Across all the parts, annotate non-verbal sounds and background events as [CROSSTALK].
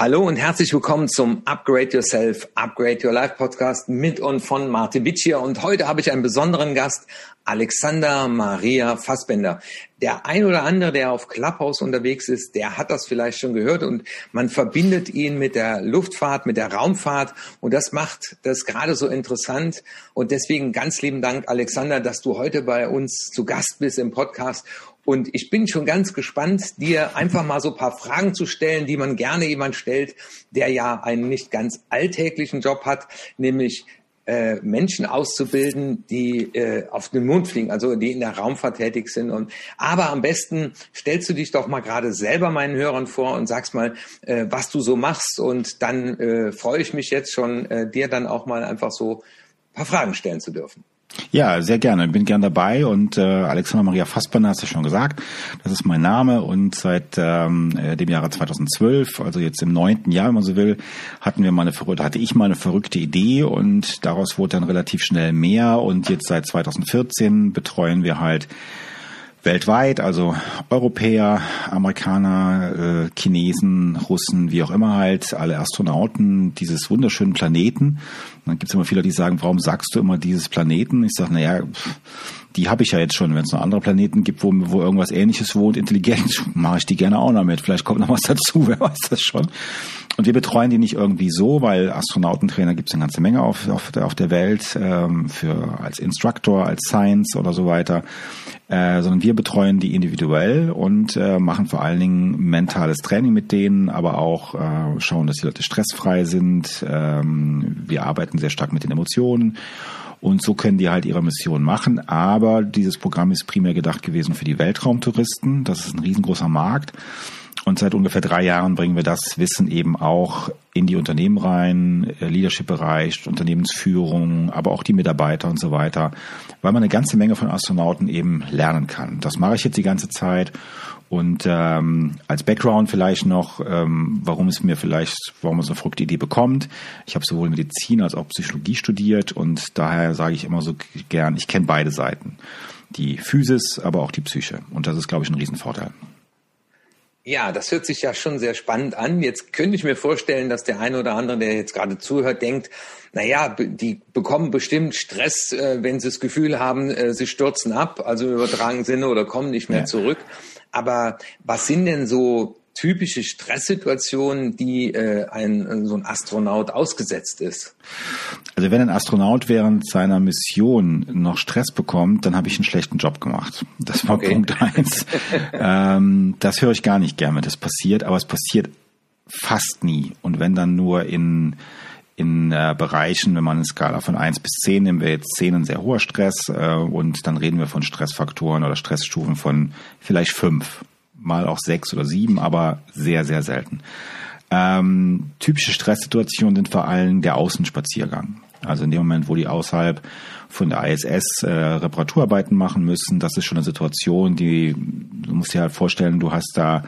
Hallo und herzlich willkommen zum Upgrade Yourself, Upgrade Your Life Podcast mit und von Martin Witsch Und heute habe ich einen besonderen Gast, Alexander Maria Fassbender. Der ein oder andere, der auf Clubhouse unterwegs ist, der hat das vielleicht schon gehört und man verbindet ihn mit der Luftfahrt, mit der Raumfahrt und das macht das gerade so interessant. Und deswegen ganz lieben Dank, Alexander, dass du heute bei uns zu Gast bist im Podcast und ich bin schon ganz gespannt, dir einfach mal so ein paar Fragen zu stellen, die man gerne jemand stellt, der ja einen nicht ganz alltäglichen Job hat, nämlich äh, Menschen auszubilden, die äh, auf den Mond fliegen, also die in der Raumfahrt tätig sind. Und aber am besten stellst du dich doch mal gerade selber meinen Hörern vor und sagst mal, äh, was du so machst. Und dann äh, freue ich mich jetzt schon, äh, dir dann auch mal einfach so ein paar Fragen stellen zu dürfen. Ja, sehr gerne. Bin gern dabei und äh, Alexander Maria Fassbender hast du schon gesagt. Das ist mein Name und seit ähm, äh, dem Jahre 2012, also jetzt im neunten Jahr, wenn man so will, hatten wir mal eine verrückte, hatte ich mal eine verrückte Idee und daraus wurde dann relativ schnell mehr und jetzt seit 2014 betreuen wir halt weltweit, also Europäer, Amerikaner, äh, Chinesen, Russen, wie auch immer halt, alle Astronauten dieses wunderschönen Planeten. Und dann gibt's immer viele, die sagen, warum sagst du immer dieses Planeten? Ich sage, naja, die habe ich ja jetzt schon. Wenn es noch andere Planeten gibt, wo, wo irgendwas ähnliches wohnt, intelligent, [LAUGHS] mache ich die gerne auch noch mit. Vielleicht kommt noch was dazu, [LAUGHS] wer weiß das schon. Und wir betreuen die nicht irgendwie so, weil Astronautentrainer gibt es eine ganze Menge auf, auf, der, auf der Welt, ähm, für als Instructor, als Science oder so weiter. Äh, sondern wir betreuen die individuell und äh, machen vor allen Dingen mentales Training mit denen, aber auch äh, schauen, dass die Leute stressfrei sind. Ähm, wir arbeiten sehr stark mit den Emotionen und so können die halt ihre Mission machen. Aber dieses Programm ist primär gedacht gewesen für die Weltraumtouristen. Das ist ein riesengroßer Markt. Und seit ungefähr drei Jahren bringen wir das Wissen eben auch in die Unternehmen rein, äh, Leadership-Bereich, Unternehmensführung, aber auch die Mitarbeiter und so weiter, weil man eine ganze Menge von Astronauten eben lernen kann. Das mache ich jetzt die ganze Zeit. Und ähm, als Background vielleicht noch, ähm, warum es mir vielleicht, warum man so eine verrückte Idee bekommt. Ich habe sowohl Medizin als auch Psychologie studiert und daher sage ich immer so gern, ich kenne beide Seiten. Die Physis, aber auch die Psyche. Und das ist, glaube ich, ein Riesenvorteil. Ja, das hört sich ja schon sehr spannend an. Jetzt könnte ich mir vorstellen, dass der eine oder andere, der jetzt gerade zuhört, denkt, na ja, die bekommen bestimmt Stress, äh, wenn sie das Gefühl haben, äh, sie stürzen ab, also im übertragenen Sinne oder kommen nicht mehr ja. zurück. Aber was sind denn so typische Stresssituationen, die äh, ein so ein Astronaut ausgesetzt ist? Also wenn ein Astronaut während seiner Mission noch Stress bekommt, dann habe ich einen schlechten Job gemacht. Das war okay. Punkt eins. [LAUGHS] ähm, das höre ich gar nicht gerne, wenn das passiert, aber es passiert fast nie. Und wenn dann nur in in äh, Bereichen, wenn man eine Skala von eins bis zehn nehmen wir jetzt zehn ein sehr hoher Stress äh, und dann reden wir von Stressfaktoren oder Stressstufen von vielleicht fünf mal auch sechs oder sieben, aber sehr, sehr selten. Ähm, typische Stresssituationen sind vor allem der Außenspaziergang. Also in dem Moment, wo die außerhalb von der ISS äh, Reparaturarbeiten machen müssen, das ist schon eine Situation, die du musst dir halt vorstellen, du hast da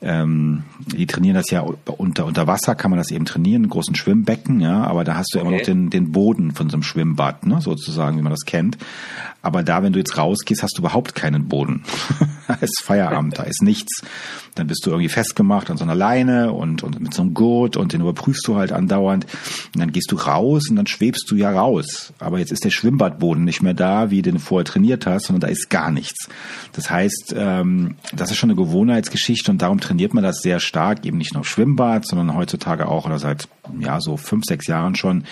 ähm, die trainieren das ja unter, unter Wasser, kann man das eben trainieren, in großen Schwimmbecken, ja, aber da hast du okay. immer noch den, den Boden von so einem Schwimmbad, ne, sozusagen, wie man das kennt. Aber da, wenn du jetzt rausgehst, hast du überhaupt keinen Boden. [LAUGHS] da ist Feierabend, da ist nichts. Dann bist du irgendwie festgemacht an so einer Leine und, und mit so einem Gurt und den überprüfst du halt andauernd. Und dann gehst du raus und dann schwebst du ja raus. Aber jetzt ist der Schwimmbadboden nicht mehr da, wie du den vorher trainiert hast, sondern da ist gar nichts. Das heißt, ähm, das ist schon eine Gewohnheitsgeschichte und darum trainiert man das sehr stark, eben nicht nur Schwimmbad, sondern heutzutage auch oder seit ja so fünf, sechs Jahren schon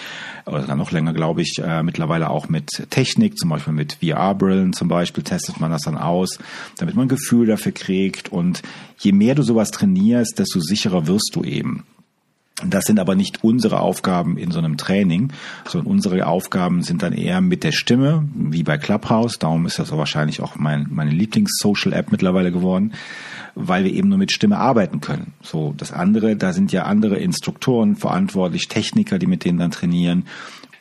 oder noch länger, glaube ich, äh, mittlerweile auch mit Technik, zum Beispiel mit VR-Brillen zum Beispiel, testet man das dann aus, damit man ein Gefühl dafür kriegt. Und je mehr du sowas trainierst, desto sicherer wirst du eben. Das sind aber nicht unsere Aufgaben in so einem Training, sondern unsere Aufgaben sind dann eher mit der Stimme, wie bei Clubhouse. Darum ist das auch wahrscheinlich auch mein, meine Lieblings-Social-App mittlerweile geworden, weil wir eben nur mit Stimme arbeiten können. So, das andere, da sind ja andere Instruktoren verantwortlich, Techniker, die mit denen dann trainieren.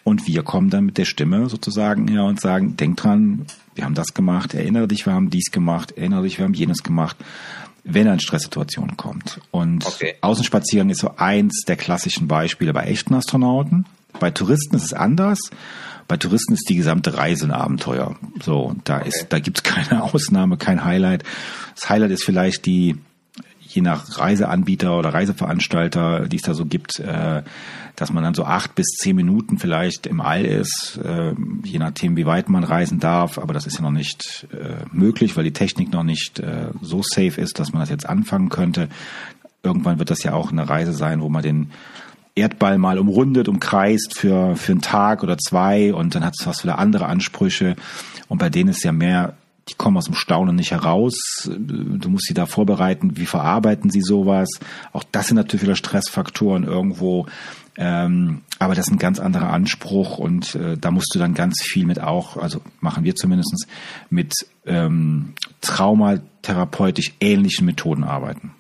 Und wir kommen dann mit der Stimme sozusagen her und sagen, denk dran, wir haben das gemacht, erinnere dich, wir haben dies gemacht, erinnere dich, wir haben jenes gemacht wenn in Stresssituationen kommt. Und okay. Außenspaziergang ist so eins der klassischen Beispiele bei echten Astronauten. Bei Touristen ist es anders. Bei Touristen ist die gesamte Reise ein Abenteuer. So, da okay. ist, da gibt's keine [LAUGHS] Ausnahme, kein Highlight. Das Highlight ist vielleicht die je nach Reiseanbieter oder Reiseveranstalter, die es da so gibt, äh, dass man dann so acht bis zehn Minuten vielleicht im All ist, äh, je nachdem, wie weit man reisen darf. Aber das ist ja noch nicht äh, möglich, weil die Technik noch nicht so safe ist, dass man das jetzt anfangen könnte. Irgendwann wird das ja auch eine Reise sein, wo man den Erdball mal umrundet, umkreist für, für einen Tag oder zwei und dann hat es was wieder andere Ansprüche. Und bei denen ist ja mehr die kommen aus dem Staunen nicht heraus. Du musst sie da vorbereiten, wie verarbeiten sie sowas. Auch das sind natürlich wieder Stressfaktoren irgendwo. Ähm, aber das ist ein ganz anderer Anspruch und äh, da musst du dann ganz viel mit auch, also machen wir zumindestens mit ähm, traumatherapeutisch ähnlichen Methoden arbeiten.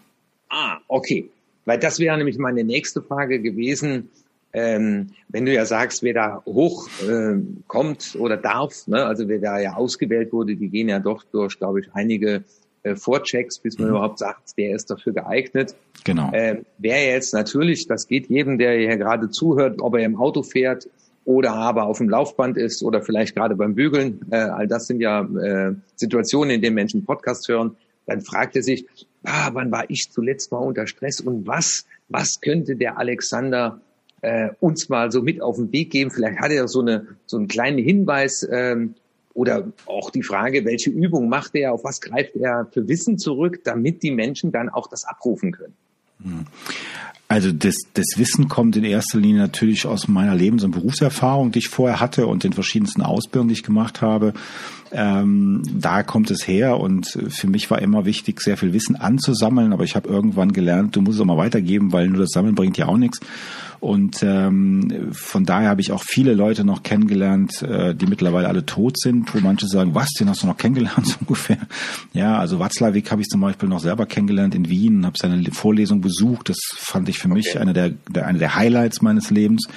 Ah, okay. Weil das wäre nämlich meine nächste Frage gewesen. Ähm, wenn du ja sagst, wer da hochkommt äh, oder darf, ne, also wer da ja ausgewählt wurde, die gehen ja doch durch, glaube ich, einige äh, Vorchecks, bis man mhm. überhaupt sagt, wer ist dafür geeignet. Genau. Äh, wer jetzt natürlich, das geht jedem, der hier gerade zuhört, ob er im Auto fährt oder aber auf dem Laufband ist oder vielleicht gerade beim Bügeln, äh, all das sind ja äh, Situationen, in denen Menschen Podcasts hören, dann fragt er sich, ah, wann war ich zuletzt mal unter Stress und was, was könnte der Alexander äh, uns mal so mit auf den Weg geben? Vielleicht hat er so eine so einen kleinen Hinweis ähm, oder auch die Frage, welche Übung macht er, auf was greift er für Wissen zurück, damit die Menschen dann auch das abrufen können. Hm. Also das, das Wissen kommt in erster Linie natürlich aus meiner Lebens- und Berufserfahrung, die ich vorher hatte und den verschiedensten Ausbildungen, die ich gemacht habe. Ähm, da kommt es her und für mich war immer wichtig, sehr viel Wissen anzusammeln, aber ich habe irgendwann gelernt, du musst es auch mal weitergeben, weil nur das Sammeln bringt ja auch nichts. Und ähm, von daher habe ich auch viele Leute noch kennengelernt, äh, die mittlerweile alle tot sind, wo manche sagen, was, den hast du noch kennengelernt [LAUGHS] so ungefähr. Ja, also Watzlawick habe ich zum Beispiel noch selber kennengelernt in Wien, habe seine Vorlesung besucht. Das fand ich für okay. mich eine der, der, eine der Highlights meines Lebens.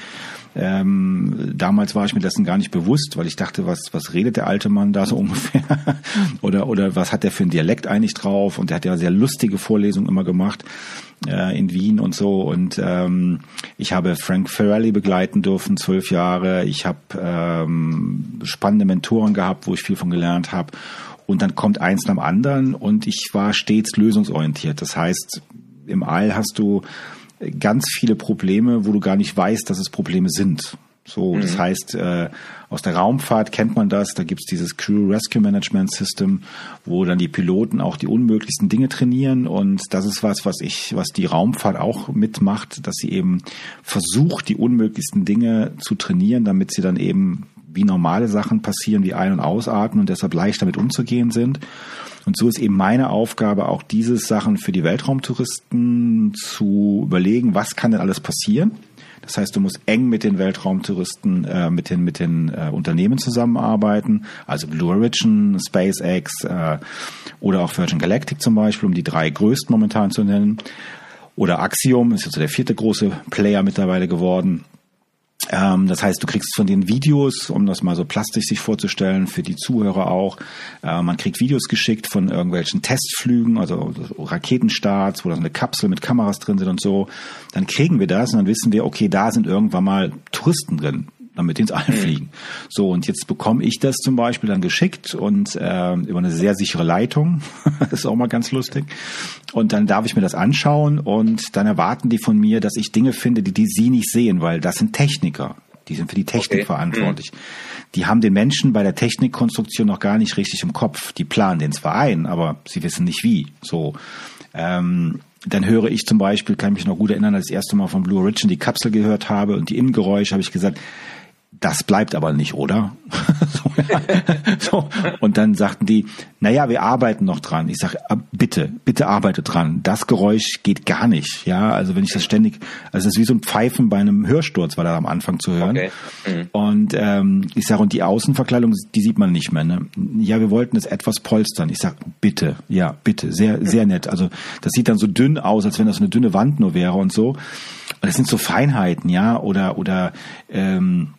Ähm, damals war ich mir dessen gar nicht bewusst, weil ich dachte, was, was redet der alte Mann da so [LAUGHS] ungefähr? oder, oder was hat der für einen Dialekt eigentlich drauf? Und der hat ja sehr lustige Vorlesungen immer gemacht äh, in Wien und so. Und ähm, ich habe Frank Ferrelli begleiten dürfen, zwölf Jahre. Ich habe ähm, spannende Mentoren gehabt, wo ich viel von gelernt habe. Und dann kommt eins nach dem anderen und ich war stets lösungsorientiert. Das heißt, im All hast du ganz viele Probleme, wo du gar nicht weißt, dass es Probleme sind. So, mhm. das heißt, äh, aus der Raumfahrt kennt man das, da gibt's dieses Crew Rescue Management System, wo dann die Piloten auch die unmöglichsten Dinge trainieren und das ist was, was ich, was die Raumfahrt auch mitmacht, dass sie eben versucht, die unmöglichsten Dinge zu trainieren, damit sie dann eben wie normale Sachen passieren, wie Ein- und Ausatmen und deshalb leicht damit umzugehen sind. Und so ist eben meine Aufgabe, auch diese Sachen für die Weltraumtouristen zu überlegen, was kann denn alles passieren. Das heißt, du musst eng mit den Weltraumtouristen, äh, mit den, mit den äh, Unternehmen zusammenarbeiten, also Blue Origin, SpaceX äh, oder auch Virgin Galactic zum Beispiel, um die drei größten momentan zu nennen. Oder Axiom ist jetzt der vierte große Player mittlerweile geworden. Ähm, das heißt, du kriegst von den Videos, um das mal so plastisch sich vorzustellen, für die Zuhörer auch, äh, man kriegt Videos geschickt von irgendwelchen Testflügen, also Raketenstarts, wo dann eine Kapsel mit Kameras drin sind und so. Dann kriegen wir das und dann wissen wir, okay, da sind irgendwann mal Touristen drin damit die ins All fliegen. So, und jetzt bekomme ich das zum Beispiel dann geschickt und äh, über eine sehr sichere Leitung. [LAUGHS] das ist auch mal ganz lustig. Und dann darf ich mir das anschauen und dann erwarten die von mir, dass ich Dinge finde, die, die sie nicht sehen, weil das sind Techniker. Die sind für die Technik okay. verantwortlich. Mhm. Die haben den Menschen bei der Technikkonstruktion noch gar nicht richtig im Kopf. Die planen den zwar ein, aber sie wissen nicht wie. So. Ähm, dann höre ich zum Beispiel, kann mich noch gut erinnern, als ich das erste Mal von Blue Origin die Kapsel gehört habe und die Innengeräusche, habe ich gesagt, das bleibt aber nicht, oder? [LAUGHS] so, ja. so. Und dann sagten die, naja, wir arbeiten noch dran. Ich sage, bitte, bitte arbeite dran. Das Geräusch geht gar nicht. Ja, also wenn ich das ständig, also es ist wie so ein Pfeifen bei einem Hörsturz, war da am Anfang zu hören. Okay. Mhm. Und ähm, ich sage, und die Außenverkleidung, die sieht man nicht mehr. Ne? Ja, wir wollten es etwas polstern. Ich sage, bitte, ja, bitte, sehr, sehr nett. Also das sieht dann so dünn aus, als wenn das eine dünne Wand nur wäre und so. Und das sind so Feinheiten, ja, oder oder ähm,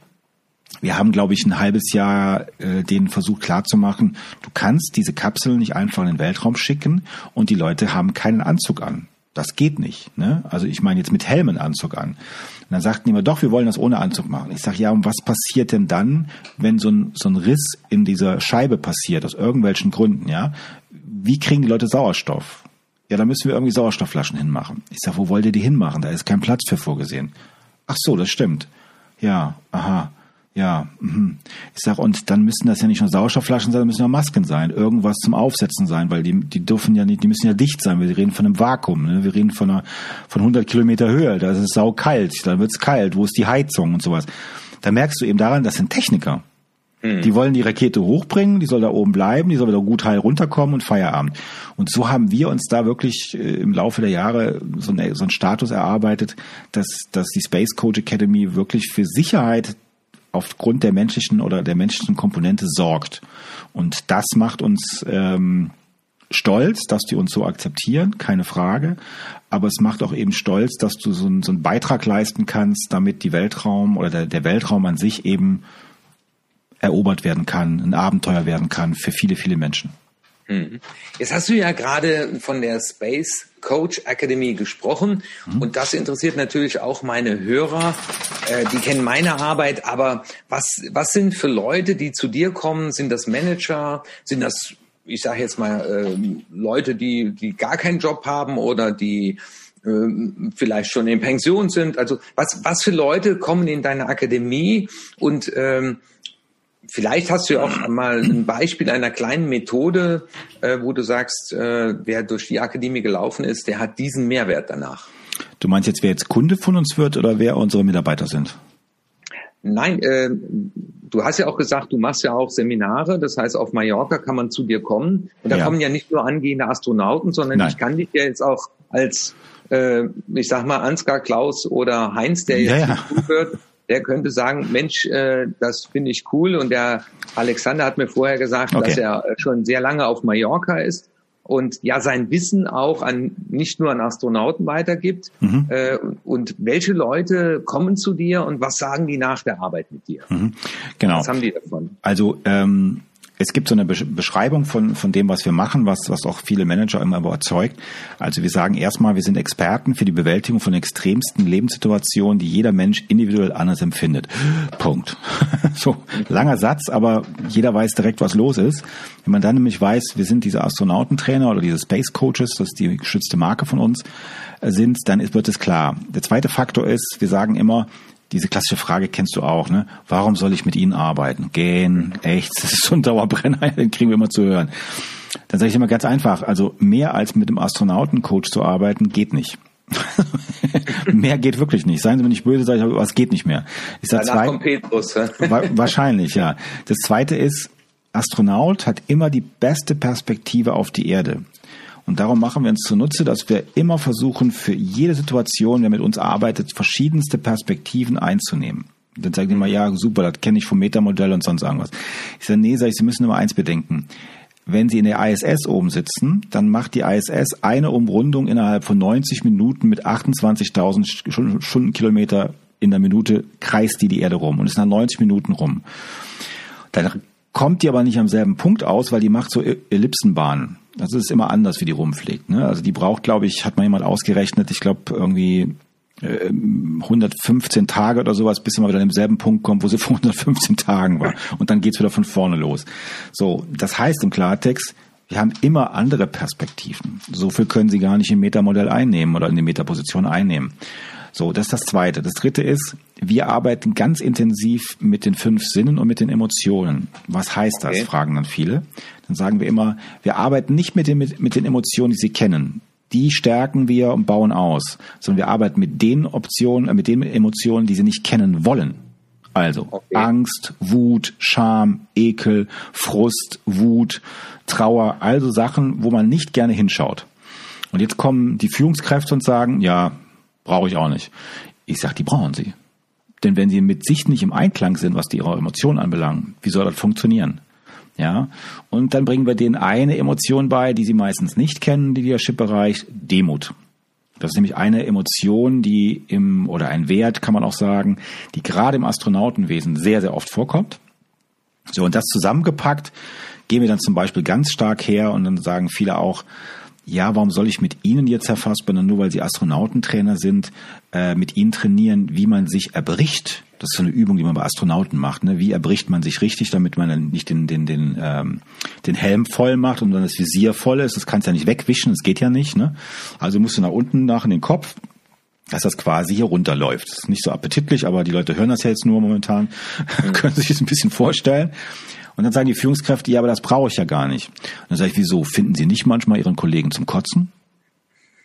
wir haben, glaube ich, ein halbes Jahr äh, den Versuch klarzumachen, du kannst diese Kapsel nicht einfach in den Weltraum schicken und die Leute haben keinen Anzug an. Das geht nicht. Ne? Also ich meine jetzt mit Helmen Anzug an. Und dann sagten die immer, doch, wir wollen das ohne Anzug machen. Ich sage, ja, und was passiert denn dann, wenn so ein, so ein Riss in dieser Scheibe passiert, aus irgendwelchen Gründen, ja? Wie kriegen die Leute Sauerstoff? Ja, da müssen wir irgendwie Sauerstoffflaschen hinmachen. Ich sag, wo wollt ihr die hinmachen? Da ist kein Platz für vorgesehen. Ach so, das stimmt. Ja, aha. Ja, mhm. ich sag, und dann müssen das ja nicht nur Sauerstoffflaschen sein, müssen ja Masken sein, irgendwas zum Aufsetzen sein, weil die, die dürfen ja nicht, die müssen ja dicht sein. Wir reden von einem Vakuum, ne? wir reden von einer, von 100 Kilometer Höhe, da ist es saukalt, dann wird's kalt, wo ist die Heizung und sowas. Da merkst du eben daran, das sind Techniker. Mhm. Die wollen die Rakete hochbringen, die soll da oben bleiben, die soll wieder gut heil runterkommen und Feierabend. Und so haben wir uns da wirklich äh, im Laufe der Jahre so, eine, so einen Status erarbeitet, dass, dass die Space Coach Academy wirklich für Sicherheit aufgrund der menschlichen oder der menschlichen Komponente sorgt. Und das macht uns ähm, stolz, dass die uns so akzeptieren, keine Frage. Aber es macht auch eben stolz, dass du so, einen, so einen Beitrag leisten kannst, damit die Weltraum oder der, der Weltraum an sich eben erobert werden kann, ein Abenteuer werden kann für viele, viele Menschen. Mhm. Jetzt hast du ja gerade von der Space Coach Academy gesprochen mhm. und das interessiert natürlich auch meine Hörer. Äh, die kennen meine Arbeit, aber was, was sind für Leute, die zu dir kommen? Sind das Manager? Sind das, ich sage jetzt mal, äh, Leute, die, die gar keinen Job haben oder die äh, vielleicht schon in Pension sind? Also was, was für Leute kommen in deine Akademie und ähm, Vielleicht hast du ja auch mal ein [CLEARS THROAT] Beispiel einer kleinen Methode, äh, wo du sagst, äh, wer durch die Akademie gelaufen ist, der hat diesen Mehrwert danach. Du meinst jetzt, wer jetzt Kunde von uns wird oder wer unsere Mitarbeiter sind? Nein, äh, du hast ja auch gesagt, du machst ja auch Seminare. Das heißt, auf Mallorca kann man zu dir kommen. Und da ja. kommen ja nicht nur angehende Astronauten, sondern Nein. ich kann dich ja jetzt auch als, äh, ich sag mal, Ansgar, Klaus oder Heinz, der jetzt ja, ja. zuhört, der könnte sagen, Mensch, äh, das finde ich cool. Und der Alexander hat mir vorher gesagt, okay. dass er schon sehr lange auf Mallorca ist und ja sein Wissen auch an nicht nur an Astronauten weitergibt. Mhm. Äh, und welche Leute kommen zu dir und was sagen die nach der Arbeit mit dir? Mhm. Genau. Was haben die davon? Also ähm, es gibt so eine Beschreibung von, von dem, was wir machen, was, was auch viele Manager immer überzeugt. Also wir sagen erstmal, wir sind Experten für die Bewältigung von extremsten Lebenssituationen, die jeder Mensch individuell anders empfindet. Punkt. [LAUGHS] so, langer Satz, aber jeder weiß direkt, was los ist. Wenn man dann nämlich weiß, wir sind diese Astronautentrainer oder diese Space Coaches, das ist die geschützte Marke von uns, äh, sind, dann wird es klar. Der zweite Faktor ist, wir sagen immer, diese klassische Frage kennst du auch, ne? Warum soll ich mit ihnen arbeiten? Gehen, echt, das ist so ein Dauerbrenner, [LAUGHS] den kriegen wir immer zu hören. Dann sage ich immer ganz einfach, also mehr als mit einem Astronautencoach zu arbeiten, geht nicht. [LAUGHS] mehr geht wirklich nicht. Seien Sie mir nicht böse, sage ich, aber es geht nicht mehr. Ich sag zwei, Petrus, wahrscheinlich, ja. Das zweite ist, Astronaut hat immer die beste Perspektive auf die Erde. Und darum machen wir uns zunutze, dass wir immer versuchen, für jede Situation, wer mit uns arbeitet, verschiedenste Perspektiven einzunehmen. Dann sagen die immer, ja, super, das kenne ich vom Metamodell und sonst irgendwas. Ich sage, nee, sag ich, Sie müssen immer eins bedenken. Wenn Sie in der ISS oben sitzen, dann macht die ISS eine Umrundung innerhalb von 90 Minuten mit 28.000 Stundenkilometer in der Minute kreist die die Erde rum und ist nach 90 Minuten rum. Dann kommt die aber nicht am selben Punkt aus, weil die macht so Ellipsenbahnen. Das ist immer anders, wie die rumfliegt. Ne? Also die braucht, glaube ich, hat mal jemand ausgerechnet, ich glaube irgendwie 115 äh, Tage oder sowas, bis sie mal wieder an demselben Punkt kommt, wo sie [LAUGHS] vor 115 Tagen war. Und dann geht's wieder von vorne los. So, das heißt im Klartext, wir haben immer andere Perspektiven. So viel können sie gar nicht im Metamodell einnehmen oder in die Metaposition einnehmen. So, das ist das Zweite. Das Dritte ist, wir arbeiten ganz intensiv mit den fünf Sinnen und mit den Emotionen. Was heißt okay. das, fragen dann viele. Dann sagen wir immer, wir arbeiten nicht mit den, mit, mit den Emotionen, die Sie kennen. Die stärken wir und bauen aus, sondern wir arbeiten mit den Optionen, äh, mit den Emotionen, die Sie nicht kennen wollen. Also okay. Angst, Wut, Scham, Ekel, Frust, Wut, Trauer, also Sachen, wo man nicht gerne hinschaut. Und jetzt kommen die Führungskräfte und sagen, ja, brauche ich auch nicht. Ich sage, die brauchen sie. Denn wenn sie mit sich nicht im Einklang sind, was die ihre Emotionen anbelangt, wie soll das funktionieren? Ja, und dann bringen wir denen eine Emotion bei, die sie meistens nicht kennen, die Leadership-Bereich, Demut. Das ist nämlich eine Emotion, die im, oder ein Wert, kann man auch sagen, die gerade im Astronautenwesen sehr, sehr oft vorkommt. So, und das zusammengepackt gehen wir dann zum Beispiel ganz stark her und dann sagen viele auch, ja, warum soll ich mit Ihnen jetzt, Herr Fassbender, nur weil Sie Astronautentrainer sind, äh, mit Ihnen trainieren, wie man sich erbricht Das ist so eine Übung, die man bei Astronauten macht. Ne? Wie erbricht man sich richtig, damit man dann nicht den, den, den, ähm, den Helm voll macht und dann das Visier voll ist. Das kannst du ja nicht wegwischen, das geht ja nicht. Ne? Also musst du nach unten nach in den Kopf, dass das quasi hier runterläuft. Das ist nicht so appetitlich, aber die Leute hören das ja jetzt nur momentan, [LAUGHS] mhm. können sich das ein bisschen vorstellen. Und dann sagen die Führungskräfte, ja, aber das brauche ich ja gar nicht. Und dann sage ich, wieso? Finden Sie nicht manchmal Ihren Kollegen zum Kotzen?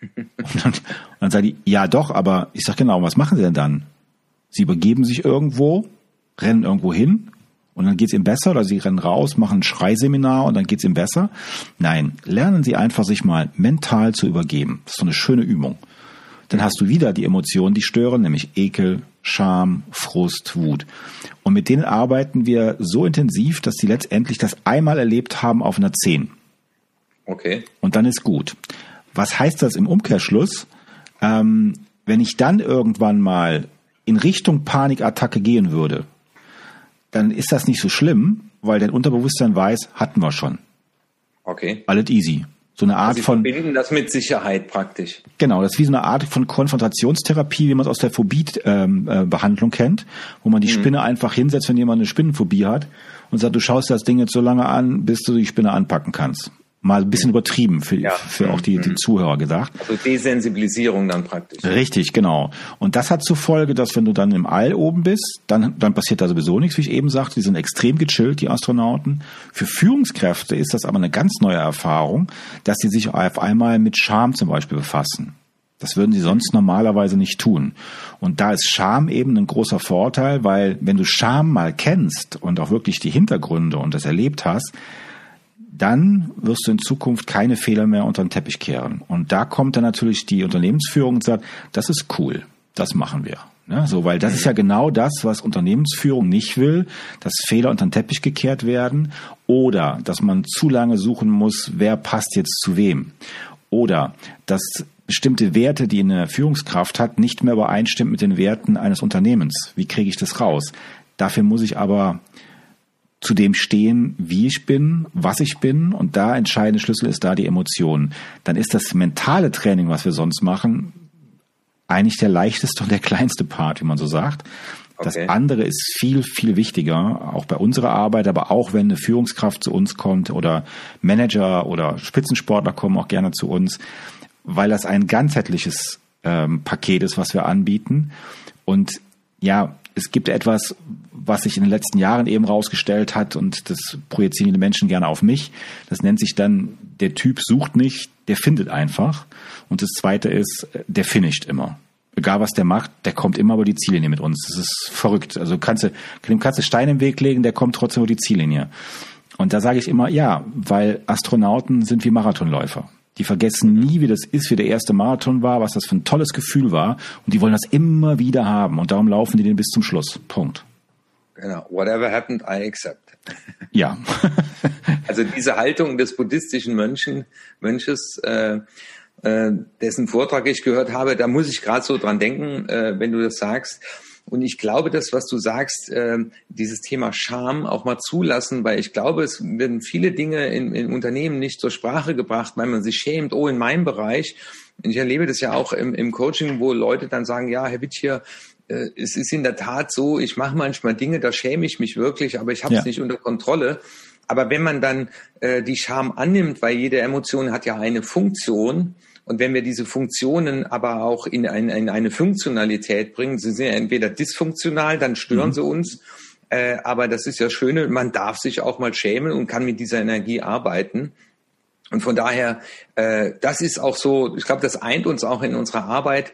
[LAUGHS] Und dann, und dann sagen die, ja doch, aber ich sage genau, was machen Sie denn dann? Sie übergeben sich irgendwo, rennen irgendwo hin und dann geht's ihm besser oder Sie rennen raus, machen ein Schreiseminar und dann geht's ihm besser. Nein, lernen Sie einfach sich mal mental zu übergeben. Das ist so eine schöne Übung. Dann hast du wieder die Emotionen, die stören, nämlich Ekel, Scham, Frust, Wut. Und mit denen arbeiten wir so intensiv, dass sie letztendlich das einmal erlebt haben auf einer 10. Okay. Und dann ist gut. Was heißt das im Umkehrschluss? Ähm, wenn ich dann irgendwann mal in Richtung Panikattacke gehen würde, dann ist das nicht so schlimm, weil dein Unterbewusstsein weiß, hatten wir schon. Okay. Alles easy. So eine Art also Sie von. verbinden das mit Sicherheit praktisch. Genau, das ist wie so eine Art von Konfrontationstherapie, wie man es aus der Phobie-Behandlung kennt, wo man die mhm. Spinne einfach hinsetzt, wenn jemand eine Spinnenphobie hat und sagt, du schaust das Ding jetzt so lange an, bis du die Spinne anpacken kannst mal ein bisschen übertrieben für, ja. für auch die, die mhm. Zuhörer gedacht. Also Desensibilisierung dann praktisch. Richtig, genau. Und das hat zur Folge, dass wenn du dann im All oben bist, dann, dann passiert da sowieso nichts, wie ich eben sagte. Die sind extrem gechillt, die Astronauten. Für Führungskräfte ist das aber eine ganz neue Erfahrung, dass sie sich auf einmal mit Scham zum Beispiel befassen. Das würden sie sonst normalerweise nicht tun. Und da ist Scham eben ein großer Vorteil, weil wenn du Scham mal kennst und auch wirklich die Hintergründe und das erlebt hast, dann wirst du in Zukunft keine Fehler mehr unter den Teppich kehren. Und da kommt dann natürlich die Unternehmensführung und sagt, das ist cool, das machen wir. Ne, so, weil das ist ja genau das, was Unternehmensführung nicht will, dass Fehler unter den Teppich gekehrt werden oder dass man zu lange suchen muss, wer passt jetzt zu wem. Oder dass bestimmte Werte, die eine Führungskraft hat, nicht mehr übereinstimmt mit den Werten eines Unternehmens. Wie kriege ich das raus? Dafür muss ich aber zu dem stehen, wie ich bin, was ich bin. Und da entscheidende Schlüssel ist da die Emotion. Dann ist das mentale Training, was wir sonst machen, eigentlich der leichteste und der kleinste Part, wie man so sagt. Das okay. andere ist viel, viel wichtiger, auch bei unserer Arbeit, aber auch wenn eine Führungskraft zu uns kommt oder Manager oder Spitzensportler kommen auch gerne zu uns, weil das ein ganzheitliches ähm, Paket ist, was wir anbieten. Und ja, es gibt etwas, was sich in den letzten Jahren eben rausgestellt hat und das projizieren die Menschen gerne auf mich. Das nennt sich dann, der Typ sucht nicht, der findet einfach. Und das zweite ist, der finisht immer. Egal was der macht, der kommt immer über die Ziellinie mit uns. Das ist verrückt. Also kannst du, dem kannst du Steine im Weg legen, der kommt trotzdem über die Ziellinie. Und da sage ich immer, ja, weil Astronauten sind wie Marathonläufer. Die vergessen nie, wie das ist, wie der erste Marathon war, was das für ein tolles Gefühl war. Und die wollen das immer wieder haben. Und darum laufen die den bis zum Schluss. Punkt. Genau. Whatever happened, I accept. [LAUGHS] Ja. [LAUGHS] also diese Haltung des buddhistischen Mönchen, Mönches, äh, äh, dessen Vortrag ich gehört habe, da muss ich gerade so dran denken, äh, wenn du das sagst. Und ich glaube, das, was du sagst, äh, dieses Thema Scham auch mal zulassen, weil ich glaube, es werden viele Dinge in, in Unternehmen nicht zur Sprache gebracht, weil man sich schämt, oh, in meinem Bereich. Und ich erlebe das ja auch im, im Coaching, wo Leute dann sagen, ja, Herr Witt hier, äh, es ist in der Tat so, ich mache manchmal Dinge, da schäme ich mich wirklich, aber ich habe es ja. nicht unter Kontrolle. Aber wenn man dann äh, die Scham annimmt, weil jede Emotion hat ja eine Funktion, und wenn wir diese Funktionen aber auch in, ein, in eine Funktionalität bringen, sie sind ja entweder dysfunktional, dann stören mhm. sie uns, äh, aber das ist ja Schöne, man darf sich auch mal schämen und kann mit dieser Energie arbeiten. Und von daher, äh, das ist auch so, ich glaube, das eint uns auch in unserer Arbeit.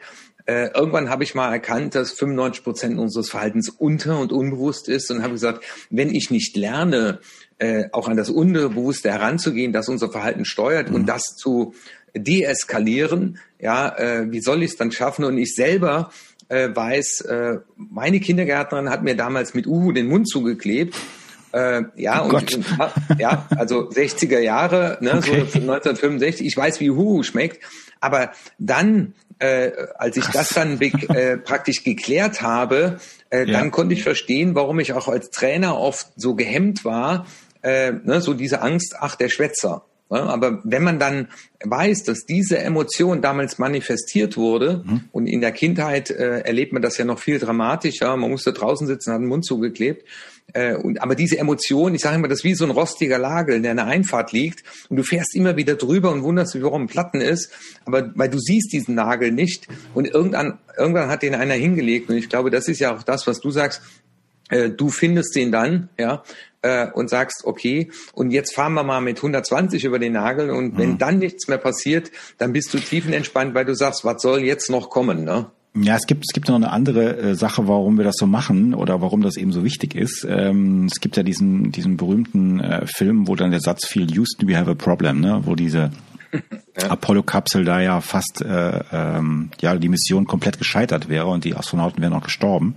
Äh, irgendwann habe ich mal erkannt, dass 95 Prozent unseres Verhaltens unter- und unbewusst ist und habe gesagt, wenn ich nicht lerne, äh, auch an das Unbewusste heranzugehen, das unser Verhalten steuert mhm. und das zu deeskalieren, ja, äh, wie soll ich es dann schaffen? Und ich selber äh, weiß, äh, meine Kindergärtnerin hat mir damals mit Uhu den Mund zugeklebt. Äh, ja, oh und, und, ja, also 60er Jahre, ne, okay. so 1965. Ich weiß, wie Uhu schmeckt, aber dann, äh, als ich das dann äh, [LAUGHS] praktisch geklärt habe, äh, ja. dann konnte ich verstehen, warum ich auch als Trainer oft so gehemmt war, äh, ne, so diese Angst, ach der Schwätzer. Aber wenn man dann weiß, dass diese Emotion damals manifestiert wurde mhm. und in der Kindheit äh, erlebt man das ja noch viel dramatischer, man musste draußen sitzen, hat den Mund zugeklebt. Äh, und, aber diese Emotion, ich sage immer, das ist wie so ein rostiger Lagel, der in der Einfahrt liegt. Und du fährst immer wieder drüber und wunderst dich, warum ein Platten ist, aber weil du siehst diesen Nagel nicht. Und irgendwann, irgendwann hat den einer hingelegt. Und ich glaube, das ist ja auch das, was du sagst, äh, du findest den dann, ja, äh, und sagst, okay, und jetzt fahren wir mal mit 120 über den Nagel. Und wenn mhm. dann nichts mehr passiert, dann bist du tiefenentspannt, weil du sagst, was soll jetzt noch kommen, ne? Ja, es gibt, es gibt noch eine andere äh, Sache, warum wir das so machen oder warum das eben so wichtig ist. Ähm, es gibt ja diesen, diesen berühmten äh, Film, wo dann der Satz fiel, Houston, we have a problem, ne? wo diese [LAUGHS] ja. Apollo-Kapsel da ja fast äh, ähm, ja die Mission komplett gescheitert wäre und die Astronauten wären auch gestorben.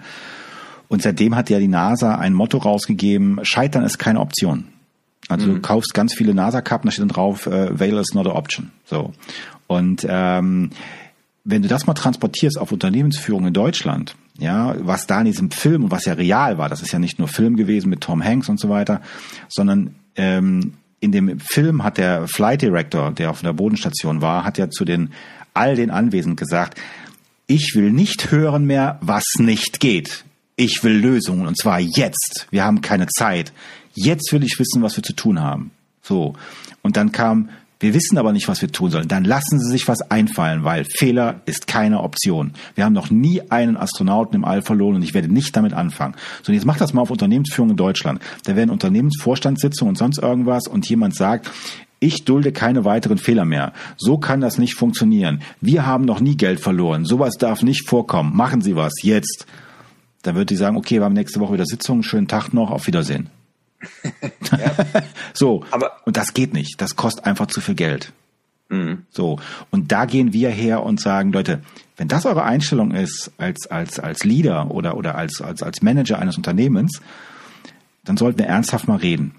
Und seitdem hat ja die NASA ein Motto rausgegeben, Scheitern ist keine Option. Also mhm. du kaufst ganz viele NASA-Karten, da steht dann drauf, äh, Fail is not an option. So. Und ähm, wenn du das mal transportierst auf Unternehmensführung in Deutschland, ja, was da in diesem Film und was ja real war, das ist ja nicht nur Film gewesen mit Tom Hanks und so weiter, sondern ähm, in dem Film hat der Flight Director, der auf der Bodenstation war, hat ja zu den all den Anwesenden gesagt, ich will nicht hören mehr, was nicht geht ich will Lösungen und zwar jetzt. Wir haben keine Zeit. Jetzt will ich wissen, was wir zu tun haben. So. Und dann kam, wir wissen aber nicht, was wir tun sollen. Dann lassen Sie sich was einfallen, weil Fehler ist keine Option. Wir haben noch nie einen Astronauten im All verloren und ich werde nicht damit anfangen. So, und jetzt macht das mal auf Unternehmensführung in Deutschland. Da werden Unternehmensvorstandssitzungen und sonst irgendwas und jemand sagt, ich dulde keine weiteren Fehler mehr. So kann das nicht funktionieren. Wir haben noch nie Geld verloren. Sowas darf nicht vorkommen. Machen Sie was jetzt. Dann würde ich sagen, okay, wir haben nächste Woche wieder Sitzung, schönen Tag noch, auf Wiedersehen. [LAUGHS] so, aber und das geht nicht. Das kostet einfach zu viel Geld. Mhm. So, und da gehen wir her und sagen, Leute, wenn das eure Einstellung ist als als als Leader oder oder als als als Manager eines Unternehmens, dann sollten wir ernsthaft mal reden.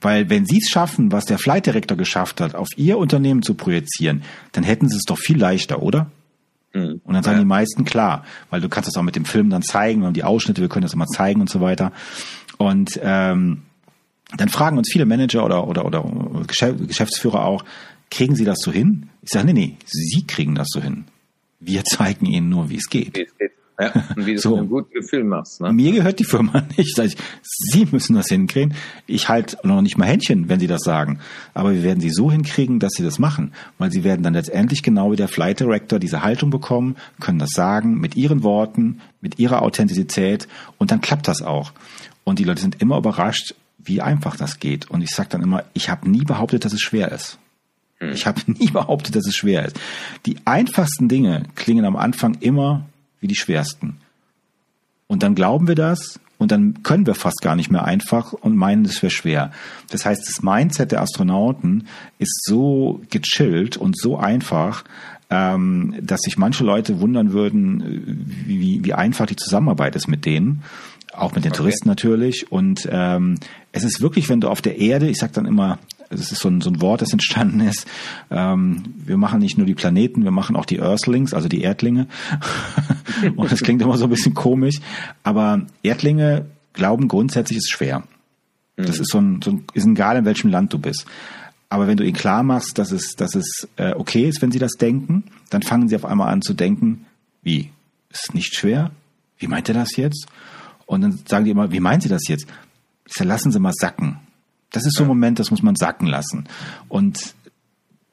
Weil wenn Sie es schaffen, was der Flight Director geschafft hat, auf Ihr Unternehmen zu projizieren, dann hätten Sie es doch viel leichter, oder? Mhm. Und dann sagen ja. die meisten klar, weil du kannst das auch mit dem Film dann zeigen, wir haben die Ausschnitte, wir können das immer zeigen und so weiter. Und ähm, dann fragen uns viele Manager oder, oder, oder Geschäftsführer auch, kriegen sie das so hin? Ich sage, nee, nee, sie kriegen das so hin. Wir zeigen ihnen nur, wie es geht. Wie es geht. Ja, und wie du [LAUGHS] so. ein gutes Gefühl machst. Ne? Mir gehört die Firma [LAUGHS] nicht. Sie müssen das hinkriegen. Ich halte noch nicht mal Händchen, wenn Sie das sagen. Aber wir werden Sie so hinkriegen, dass Sie das machen. Weil Sie werden dann letztendlich genau wie der Flight Director diese Haltung bekommen, können das sagen, mit Ihren Worten, mit Ihrer Authentizität. Und dann klappt das auch. Und die Leute sind immer überrascht, wie einfach das geht. Und ich sage dann immer, ich habe nie behauptet, dass es schwer ist. Hm. Ich habe [LAUGHS] nie behauptet, dass es schwer ist. Die einfachsten Dinge klingen am Anfang immer wie die schwersten. Und dann glauben wir das und dann können wir fast gar nicht mehr einfach und meinen, es wäre schwer. Das heißt, das Mindset der Astronauten ist so gechillt und so einfach, ähm, dass sich manche Leute wundern würden, wie, wie einfach die Zusammenarbeit ist mit denen. Auch mit den okay. Touristen natürlich. Und ähm, es ist wirklich, wenn du auf der Erde, ich sag dann immer, es ist so ein, so ein Wort, das entstanden ist. Ähm, wir machen nicht nur die Planeten, wir machen auch die Earthlings, also die Erdlinge. [LAUGHS] Und das klingt immer so ein bisschen komisch, aber Erdlinge glauben grundsätzlich ist schwer. Das mhm. ist so ein, so ein, ist egal in welchem Land du bist. Aber wenn du ihnen klar machst, dass es, dass es äh, okay ist, wenn sie das denken, dann fangen sie auf einmal an zu denken, wie? Ist es nicht schwer? Wie meint er das jetzt? Und dann sagen die immer, wie meint sie das jetzt? Ich sage, lassen Sie mal sacken. Das ist so ein Moment, das muss man sacken lassen. Und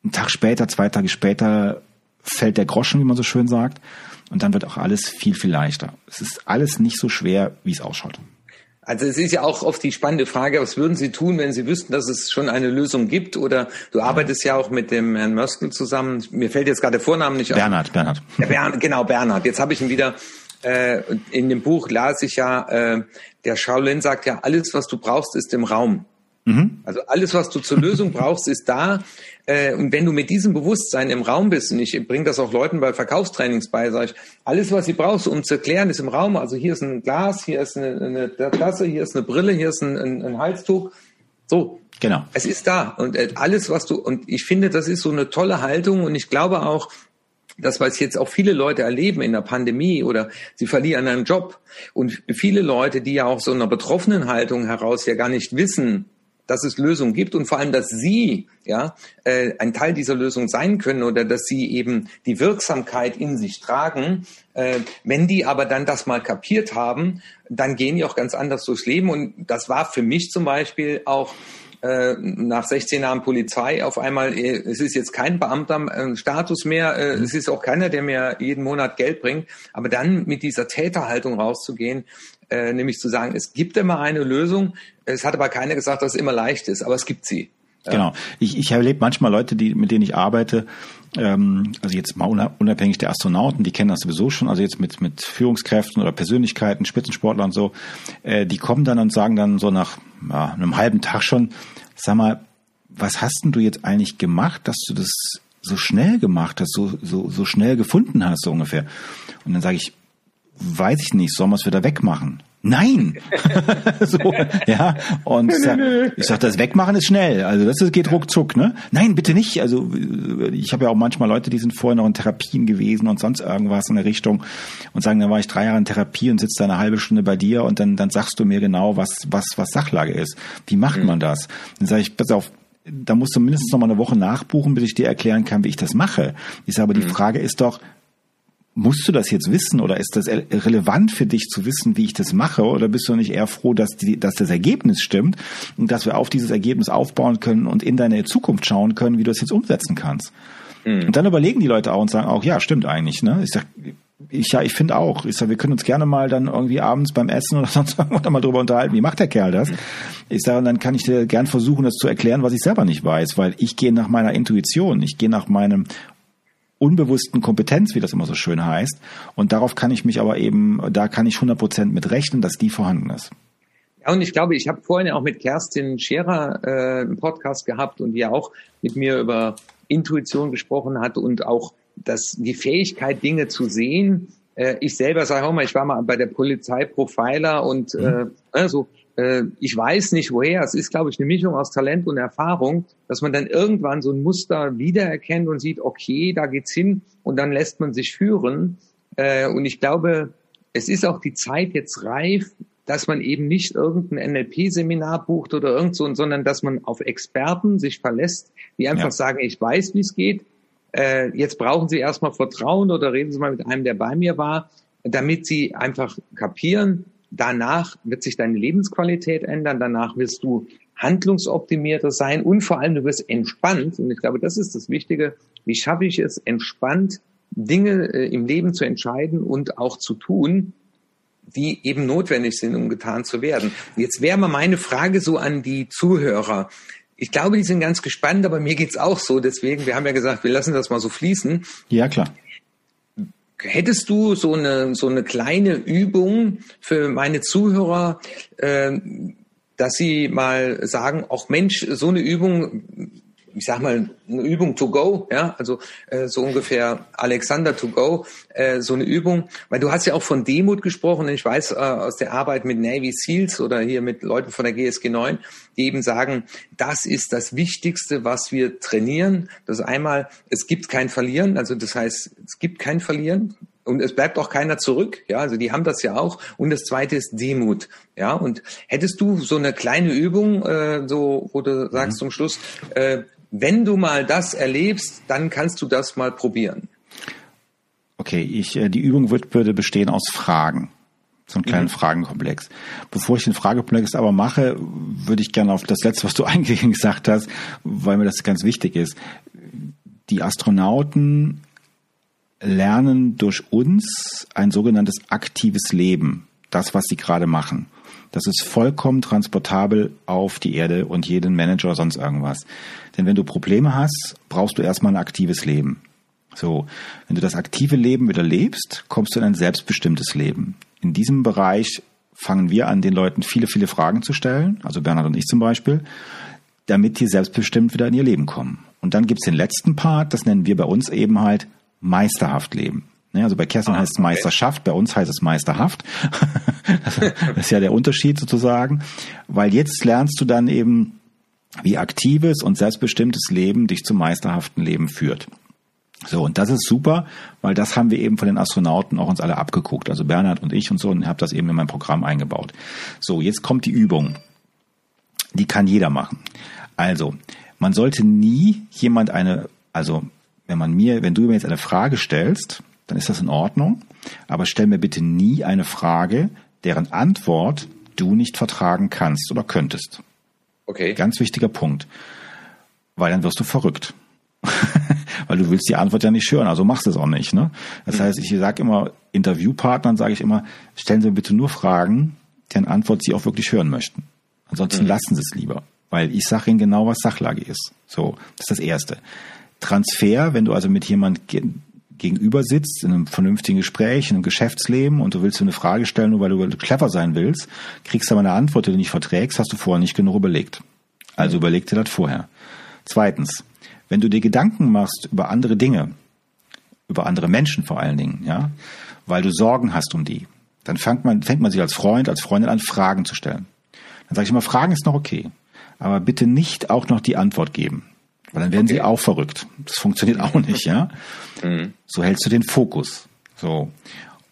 einen Tag später, zwei Tage später fällt der Groschen, wie man so schön sagt. Und dann wird auch alles viel, viel leichter. Es ist alles nicht so schwer, wie es ausschaut. Also es ist ja auch oft die spannende Frage, was würden Sie tun, wenn Sie wüssten, dass es schon eine Lösung gibt? Oder du arbeitest ja auch mit dem Herrn Mörskel zusammen. Mir fällt jetzt gerade der Vorname nicht auf. Bernhard, Bernhard. Ja, Bernhard, genau, Bernhard. Jetzt habe ich ihn wieder. Äh, in dem Buch las ich ja, äh, der Shaolin sagt ja, alles, was du brauchst, ist im Raum. Mhm. Also alles, was du zur Lösung brauchst, ist da. Äh, und wenn du mit diesem Bewusstsein im Raum bist, und ich bringe das auch Leuten bei Verkaufstrainings bei, sage ich, alles, was sie brauchst, um zu erklären, ist im Raum. Also hier ist ein Glas, hier ist eine, eine Tasse, hier ist eine Brille, hier ist ein, ein, ein Halstuch. So. Genau. Es ist da. Und äh, alles, was du, und ich finde, das ist so eine tolle Haltung. Und ich glaube auch, das, was jetzt auch viele Leute erleben in der Pandemie oder sie verlieren einen Job und viele Leute, die ja auch so einer betroffenen Haltung heraus ja gar nicht wissen, dass es Lösungen gibt und vor allem, dass Sie ja äh, ein Teil dieser Lösung sein können oder dass Sie eben die Wirksamkeit in sich tragen. Äh, wenn die aber dann das mal kapiert haben, dann gehen die auch ganz anders durchs Leben und das war für mich zum Beispiel auch äh, nach 16 Jahren Polizei auf einmal, äh, es ist jetzt kein Beamter-Status mehr, äh, mhm. es ist auch keiner, der mir jeden Monat Geld bringt, aber dann mit dieser Täterhaltung rauszugehen, äh, nämlich zu sagen, es gibt immer eine Lösung, es hat aber keiner gesagt, dass es immer leicht ist, aber es gibt sie. Genau. Ich, ich erlebe manchmal Leute, die, mit denen ich arbeite, ähm, also jetzt mal unabhängig der Astronauten, die kennen das sowieso schon, also jetzt mit, mit Führungskräften oder Persönlichkeiten, Spitzensportlern und so, äh, die kommen dann und sagen dann so nach ja, einem halben Tag schon, sag mal, was hast denn du jetzt eigentlich gemacht, dass du das so schnell gemacht hast, so, so, so schnell gefunden hast, so ungefähr. Und dann sage ich, weiß ich nicht, sollen wir es wieder wegmachen? Nein. [LAUGHS] so, ja. Und ich sag, ich sag, das Wegmachen ist schnell. Also das geht ruckzuck, ne? Nein, bitte nicht. Also ich habe ja auch manchmal Leute, die sind vorher noch in Therapien gewesen und sonst irgendwas in der Richtung und sagen, dann war ich drei Jahre in Therapie und sitze da eine halbe Stunde bei dir und dann, dann sagst du mir genau, was, was, was Sachlage ist. Wie macht mhm. man das? Dann sage ich, pass auf, da musst du mindestens noch mal eine Woche nachbuchen, bis ich dir erklären kann, wie ich das mache. Ich sage, aber die mhm. Frage ist doch, musst du das jetzt wissen oder ist das relevant für dich zu wissen, wie ich das mache? Oder bist du nicht eher froh, dass, die, dass das Ergebnis stimmt und dass wir auf dieses Ergebnis aufbauen können und in deine Zukunft schauen können, wie du das jetzt umsetzen kannst? Mhm. Und dann überlegen die Leute auch und sagen auch, ja, stimmt eigentlich. Ne? Ich sag, ich, ja, ich finde auch. Ich sag, wir können uns gerne mal dann irgendwie abends beim Essen oder [LAUGHS] sonst irgendwas mal drüber unterhalten, wie macht der Kerl das? Ich sage, dann kann ich dir gern versuchen, das zu erklären, was ich selber nicht weiß, weil ich gehe nach meiner Intuition, ich gehe nach meinem unbewussten Kompetenz, wie das immer so schön heißt. Und darauf kann ich mich aber eben, da kann ich 100 Prozent mit rechnen, dass die vorhanden ist. Ja, und ich glaube, ich habe vorhin auch mit Kerstin Scherer äh, einen Podcast gehabt und die ja auch mit mir über Intuition gesprochen hat und auch das, die Fähigkeit, Dinge zu sehen. Äh, ich selber sage auch mal, ich war mal bei der Polizei Profiler und mhm. äh, also äh, ich weiß nicht woher. Es ist, glaube ich, eine Mischung aus Talent und Erfahrung, dass man dann irgendwann so ein Muster wiedererkennt und sieht, okay, da geht's hin und dann lässt man sich führen. Äh, und ich glaube, es ist auch die Zeit jetzt reif, dass man eben nicht irgendein NLP-Seminar bucht oder irgend so, sondern dass man auf Experten sich verlässt, die einfach ja. sagen, ich weiß, wie es geht. Äh, jetzt brauchen Sie erstmal Vertrauen oder reden Sie mal mit einem, der bei mir war, damit Sie einfach kapieren, danach wird sich deine Lebensqualität ändern, danach wirst du handlungsoptimierter sein und vor allem du wirst entspannt. Und ich glaube, das ist das Wichtige. Wie schaffe ich es, entspannt Dinge äh, im Leben zu entscheiden und auch zu tun, die eben notwendig sind, um getan zu werden. Jetzt wäre mal meine Frage so an die Zuhörer. Ich glaube, die sind ganz gespannt, aber mir geht's auch so. Deswegen, wir haben ja gesagt, wir lassen das mal so fließen. Ja, klar. Hättest du so eine, so eine kleine Übung für meine Zuhörer, äh, dass sie mal sagen, auch Mensch, so eine Übung ich sag mal, eine Übung to go, ja, also äh, so ungefähr Alexander to go, äh, so eine Übung, weil du hast ja auch von Demut gesprochen, ich weiß äh, aus der Arbeit mit Navy Seals oder hier mit Leuten von der GSG 9, die eben sagen, das ist das Wichtigste, was wir trainieren. Das ist einmal, es gibt kein Verlieren, also das heißt, es gibt kein Verlieren, und es bleibt auch keiner zurück. Ja, also die haben das ja auch. Und das zweite ist Demut. Ja, und hättest du so eine kleine Übung, äh, so, wo du sagst mhm. zum Schluss, äh, wenn du mal das erlebst, dann kannst du das mal probieren. Okay, ich, äh, die Übung wird, würde bestehen aus Fragen. So einen kleinen mhm. Fragenkomplex. Bevor ich den Fragekomplex aber mache, würde ich gerne auf das letzte, was du [LAUGHS] eingehend gesagt hast, weil mir das ganz wichtig ist. Die Astronauten lernen durch uns ein sogenanntes aktives Leben. Das, was sie gerade machen. Das ist vollkommen transportabel auf die Erde und jeden Manager sonst irgendwas. Denn wenn du Probleme hast, brauchst du erstmal ein aktives Leben. So, wenn du das aktive Leben wieder lebst, kommst du in ein selbstbestimmtes Leben. In diesem Bereich fangen wir an, den Leuten viele, viele Fragen zu stellen, also Bernhard und ich zum Beispiel, damit die selbstbestimmt wieder in ihr Leben kommen. Und dann gibt's den letzten Part, das nennen wir bei uns eben halt meisterhaft leben. Ne, also bei Kerstin ah, heißt es Meisterschaft, bei uns heißt es Meisterhaft. [LAUGHS] das ist ja der Unterschied sozusagen, weil jetzt lernst du dann eben, wie aktives und selbstbestimmtes Leben dich zum meisterhaften Leben führt. So, und das ist super, weil das haben wir eben von den Astronauten auch uns alle abgeguckt. Also Bernhard und ich und so, und habe das eben in mein Programm eingebaut. So, jetzt kommt die Übung. Die kann jeder machen. Also, man sollte nie jemand eine, also wenn man mir, wenn du mir jetzt eine Frage stellst, dann ist das in Ordnung. Aber stell mir bitte nie eine Frage, deren Antwort du nicht vertragen kannst oder könntest. Okay. Ganz wichtiger Punkt. Weil dann wirst du verrückt. [LAUGHS] Weil du willst die Antwort ja nicht hören, also machst du es auch nicht. Ne? Das mhm. heißt, ich sage immer, Interviewpartnern sage ich immer, stellen Sie bitte nur Fragen, deren Antwort Sie auch wirklich hören möchten. Ansonsten mhm. lassen Sie es lieber. Weil ich sage Ihnen genau, was Sachlage ist. So, das ist das Erste. Transfer, wenn du also mit jemand gegenüber sitzt, in einem vernünftigen Gespräch, in einem Geschäftsleben und du willst eine Frage stellen, nur weil du clever sein willst, kriegst aber eine Antwort, die du nicht verträgst, hast du vorher nicht genug überlegt. Also überleg dir das vorher. Zweitens, wenn du dir Gedanken machst über andere Dinge, über andere Menschen vor allen Dingen, ja, weil du Sorgen hast um die, dann fängt man, fängt man sich als Freund, als Freundin an, Fragen zu stellen. Dann sage ich immer, Fragen ist noch okay, aber bitte nicht auch noch die Antwort geben. Weil dann werden okay. sie auch verrückt. Das funktioniert auch nicht, ja. [LAUGHS] Mhm. So hältst du den Fokus. So.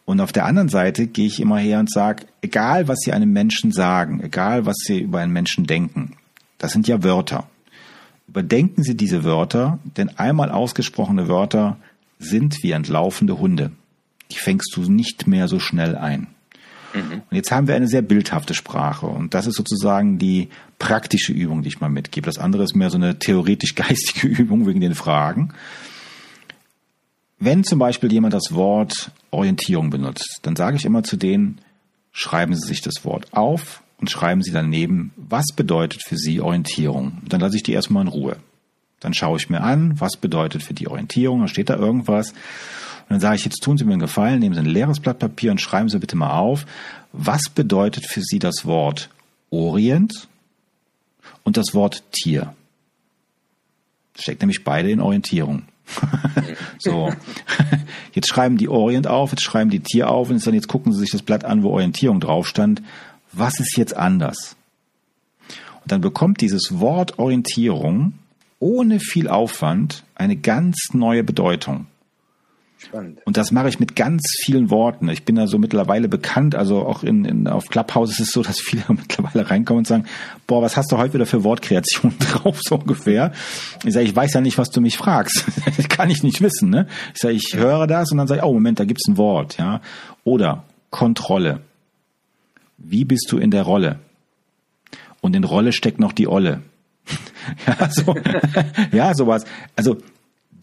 Und auf der anderen Seite gehe ich immer her und sage, egal was sie einem Menschen sagen, egal was sie über einen Menschen denken, das sind ja Wörter. Überdenken Sie diese Wörter, denn einmal ausgesprochene Wörter sind wie entlaufende Hunde. Die fängst du nicht mehr so schnell ein. Mhm. Und jetzt haben wir eine sehr bildhafte Sprache und das ist sozusagen die praktische Übung, die ich mal mitgebe. Das andere ist mehr so eine theoretisch-geistige [LAUGHS] Übung wegen den Fragen. Wenn zum Beispiel jemand das Wort Orientierung benutzt, dann sage ich immer zu denen, schreiben Sie sich das Wort auf und schreiben Sie daneben, was bedeutet für Sie Orientierung. Dann lasse ich die erstmal in Ruhe. Dann schaue ich mir an, was bedeutet für die Orientierung, dann steht da irgendwas. Und dann sage ich, jetzt tun Sie mir einen Gefallen, nehmen Sie ein leeres Blatt Papier und schreiben Sie bitte mal auf, was bedeutet für Sie das Wort Orient und das Wort Tier. Steckt nämlich beide in Orientierung. [LAUGHS] so, jetzt schreiben die Orient auf, jetzt schreiben die Tier auf und dann jetzt gucken Sie sich das Blatt an, wo Orientierung drauf stand. Was ist jetzt anders? Und dann bekommt dieses Wort Orientierung ohne viel Aufwand eine ganz neue Bedeutung. Spannend. Und das mache ich mit ganz vielen Worten. Ich bin da so mittlerweile bekannt, also auch in, in auf Clubhouse ist es so, dass viele [LAUGHS] mittlerweile reinkommen und sagen, boah, was hast du heute wieder für Wortkreation [LAUGHS] drauf, so ungefähr. Ich sage, ich weiß ja nicht, was du mich fragst. [LAUGHS] das kann ich nicht wissen. Ne? Ich sage, ich höre das und dann sage ich, oh Moment, da gibt's ein Wort. ja. Oder Kontrolle. Wie bist du in der Rolle? Und in Rolle steckt noch die Olle. ja, so, ja, sowas. Also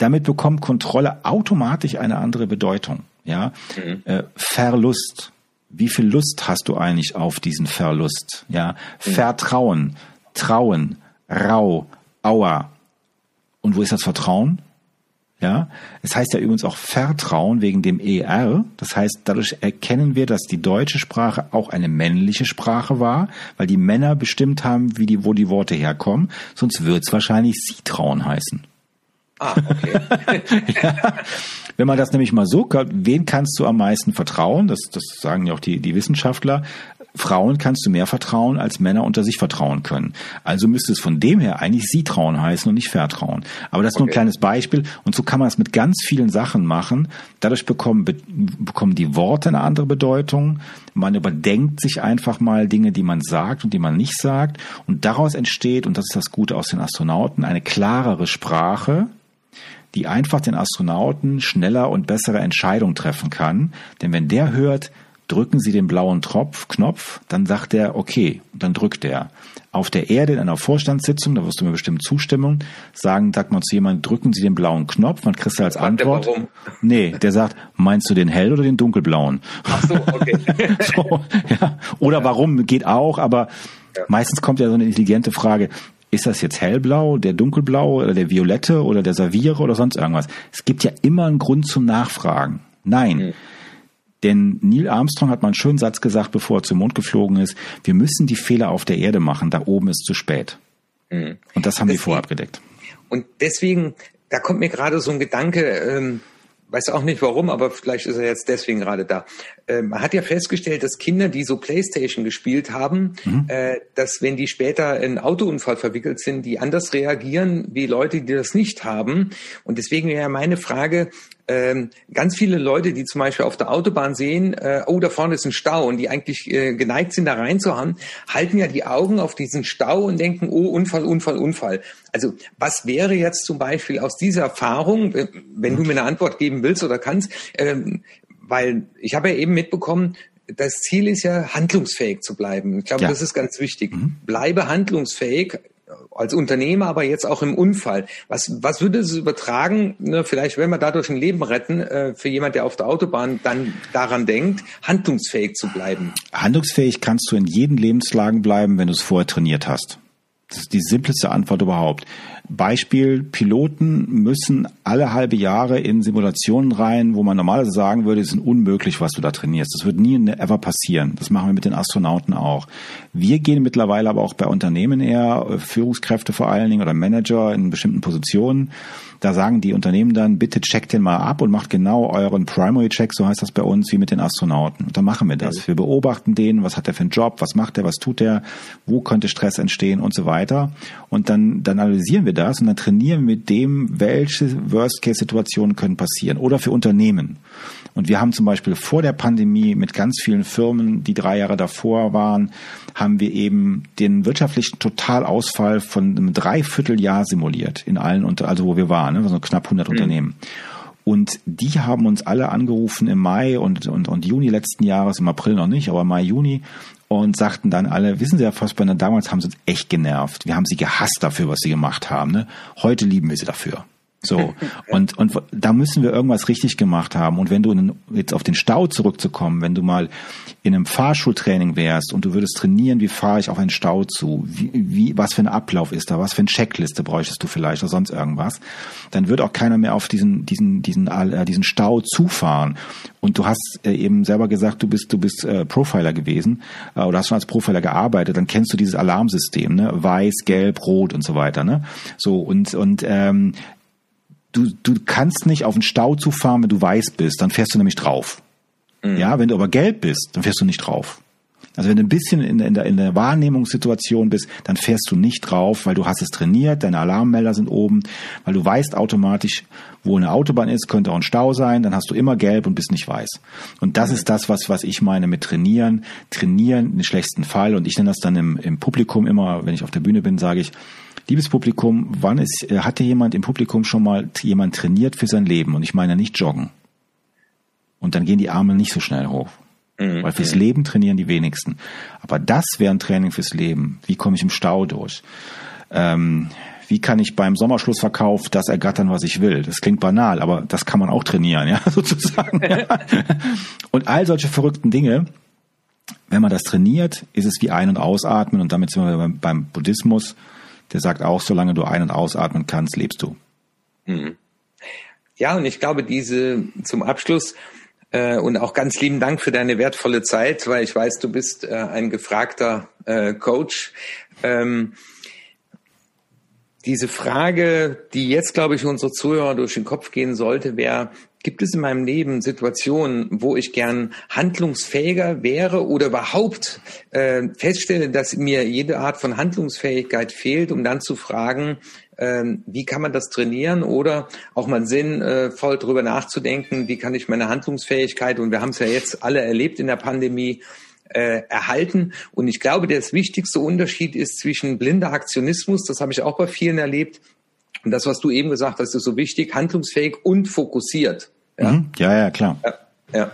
damit bekommt Kontrolle automatisch eine andere Bedeutung. Ja, mhm. äh, Verlust. Wie viel Lust hast du eigentlich auf diesen Verlust? Ja, mhm. Vertrauen, Trauen, Rau, Aua. Und wo ist das Vertrauen? Ja, es heißt ja übrigens auch Vertrauen wegen dem ER. Das heißt, dadurch erkennen wir, dass die deutsche Sprache auch eine männliche Sprache war, weil die Männer bestimmt haben, wie die, wo die Worte herkommen. Sonst wird es wahrscheinlich Sie trauen heißen. Ah, okay. [LAUGHS] ja. Wenn man das nämlich mal so, wen kannst du am meisten vertrauen? Das, das sagen ja auch die, die Wissenschaftler. Frauen kannst du mehr vertrauen, als Männer unter sich vertrauen können. Also müsste es von dem her eigentlich sie trauen heißen und nicht vertrauen. Aber das ist okay. nur ein kleines Beispiel. Und so kann man es mit ganz vielen Sachen machen. Dadurch bekommen, bekommen die Worte eine andere Bedeutung. Man überdenkt sich einfach mal Dinge, die man sagt und die man nicht sagt. Und daraus entsteht, und das ist das Gute aus den Astronauten, eine klarere Sprache, die einfach den Astronauten schneller und bessere Entscheidungen treffen kann. Denn wenn der hört, drücken Sie den blauen Tropf, Knopf, dann sagt er, okay, dann drückt er. Auf der Erde in einer Vorstandssitzung, da wirst du mir bestimmt zustimmen, sagen, sagt man zu jemandem, drücken Sie den blauen Knopf, man kriegst du als Antwort. Warum? Nee, der sagt, meinst du den hell oder den dunkelblauen? Ach so, okay. [LAUGHS] so, ja. Oder warum geht auch, aber ja. meistens kommt ja so eine intelligente Frage, ist das jetzt hellblau, der dunkelblau oder der violette oder der Saviere oder sonst irgendwas? Es gibt ja immer einen Grund zum Nachfragen. Nein. Mhm. Denn Neil Armstrong hat mal einen schönen Satz gesagt, bevor er zum Mond geflogen ist. Wir müssen die Fehler auf der Erde machen. Da oben ist zu spät. Mhm. Und das haben deswegen, wir vorher abgedeckt. Und deswegen, da kommt mir gerade so ein Gedanke, ähm, weiß auch nicht warum, aber vielleicht ist er jetzt deswegen gerade da. Äh, man hat ja festgestellt, dass Kinder, die so Playstation gespielt haben, mhm. äh, dass wenn die später in Autounfall verwickelt sind, die anders reagieren wie Leute, die das nicht haben. Und deswegen wäre meine Frage, ähm, ganz viele Leute, die zum Beispiel auf der Autobahn sehen, äh, oh, da vorne ist ein Stau und die eigentlich äh, geneigt sind, da reinzuhauen, halten ja die Augen auf diesen Stau und denken, oh, Unfall, Unfall, Unfall. Also was wäre jetzt zum Beispiel aus dieser Erfahrung, wenn du mir eine Antwort geben willst oder kannst, ähm, weil ich habe ja eben mitbekommen, das Ziel ist ja, handlungsfähig zu bleiben. Ich glaube, ja. das ist ganz wichtig. Mhm. Bleibe handlungsfähig als Unternehmer, aber jetzt auch im Unfall. Was, was würde es übertragen, ne, vielleicht wenn wir dadurch ein Leben retten, äh, für jemand, der auf der Autobahn dann daran denkt, handlungsfähig zu bleiben? Handlungsfähig kannst du in jeden Lebenslagen bleiben, wenn du es vorher trainiert hast. Das ist die simpleste Antwort überhaupt. Beispiel, Piloten müssen alle halbe Jahre in Simulationen rein, wo man normalerweise sagen würde, es ist unmöglich, was du da trainierst. Das wird nie ever passieren. Das machen wir mit den Astronauten auch. Wir gehen mittlerweile aber auch bei Unternehmen eher, äh, Führungskräfte vor allen Dingen oder Manager in bestimmten Positionen, da sagen die Unternehmen dann, bitte checkt den mal ab und macht genau euren Primary Check, so heißt das bei uns, wie mit den Astronauten. Und dann machen wir das. Wir beobachten den, was hat er für einen Job, was macht er, was tut er, wo könnte Stress entstehen und so weiter. Und dann, dann analysieren wir das und dann trainieren wir mit dem, welche Worst-Case-Situationen können passieren. Oder für Unternehmen. Und wir haben zum Beispiel vor der Pandemie mit ganz vielen Firmen, die drei Jahre davor waren, haben wir eben den wirtschaftlichen Totalausfall von einem Dreivierteljahr simuliert in allen, also wo wir waren, ne, also knapp 100 mhm. Unternehmen. Und die haben uns alle angerufen im Mai und, und, und Juni letzten Jahres, im April noch nicht, aber Mai, Juni, und sagten dann alle, wissen Sie, Herr Fassbender, damals haben sie uns echt genervt. Wir haben sie gehasst dafür, was sie gemacht haben. Ne? Heute lieben wir sie dafür. So. [LAUGHS] Und, und da müssen wir irgendwas richtig gemacht haben. Und wenn du in, jetzt auf den Stau zurückzukommen, wenn du mal in einem Fahrschultraining wärst und du würdest trainieren, wie fahre ich auf einen Stau zu, wie, wie, was für ein Ablauf ist da, was für eine Checkliste bräuchtest du vielleicht oder sonst irgendwas, dann wird auch keiner mehr auf diesen, diesen, diesen, äh, diesen Stau zufahren. Und du hast äh, eben selber gesagt, du bist, du bist äh, Profiler gewesen äh, oder hast schon als Profiler gearbeitet, dann kennst du dieses Alarmsystem, ne? Weiß, gelb, rot und so weiter, ne? So, und, und ähm, du, du kannst nicht auf den Stau zufahren, wenn du weiß bist, dann fährst du nämlich drauf. Mhm. Ja, wenn du aber gelb bist, dann fährst du nicht drauf. Also wenn du ein bisschen in der, in, der, in der Wahrnehmungssituation bist, dann fährst du nicht drauf, weil du hast es trainiert, deine Alarmmelder sind oben, weil du weißt automatisch, wo eine Autobahn ist, könnte auch ein Stau sein, dann hast du immer gelb und bist nicht weiß. Und das mhm. ist das, was, was ich meine mit trainieren. Trainieren den schlechtesten Fall. Und ich nenne das dann im, im Publikum immer, wenn ich auf der Bühne bin, sage ich, Liebes Publikum, wann ist, äh, hatte jemand im Publikum schon mal jemand trainiert für sein Leben? Und ich meine nicht joggen. Und dann gehen die Arme nicht so schnell hoch. Mhm. Weil fürs Leben trainieren die wenigsten. Aber das wäre ein Training fürs Leben. Wie komme ich im Stau durch? Ähm, wie kann ich beim Sommerschlussverkauf das ergattern, was ich will? Das klingt banal, aber das kann man auch trainieren, ja, [LAUGHS] sozusagen. [LAUGHS] Und all solche verrückten Dinge, wenn man das trainiert, ist es wie Ein- und Ausatmen und damit sind wir beim Buddhismus der sagt auch, solange du ein- und ausatmen kannst, lebst du. Hm. Ja, und ich glaube, diese zum Abschluss äh, und auch ganz lieben Dank für deine wertvolle Zeit, weil ich weiß, du bist äh, ein gefragter äh, Coach. Ähm, diese Frage, die jetzt, glaube ich, unsere Zuhörer durch den Kopf gehen sollte, wäre, gibt es in meinem Leben Situationen, wo ich gern handlungsfähiger wäre oder überhaupt äh, feststelle, dass mir jede Art von Handlungsfähigkeit fehlt, um dann zu fragen, äh, wie kann man das trainieren oder auch mal sinnvoll äh, darüber nachzudenken, wie kann ich meine Handlungsfähigkeit, und wir haben es ja jetzt alle erlebt in der Pandemie, äh, erhalten. Und ich glaube, der wichtigste Unterschied ist zwischen blinder Aktionismus, das habe ich auch bei vielen erlebt, und das, was du eben gesagt hast, ist so wichtig, handlungsfähig und fokussiert. Ja, mhm. ja, ja, klar. Ja. Ja.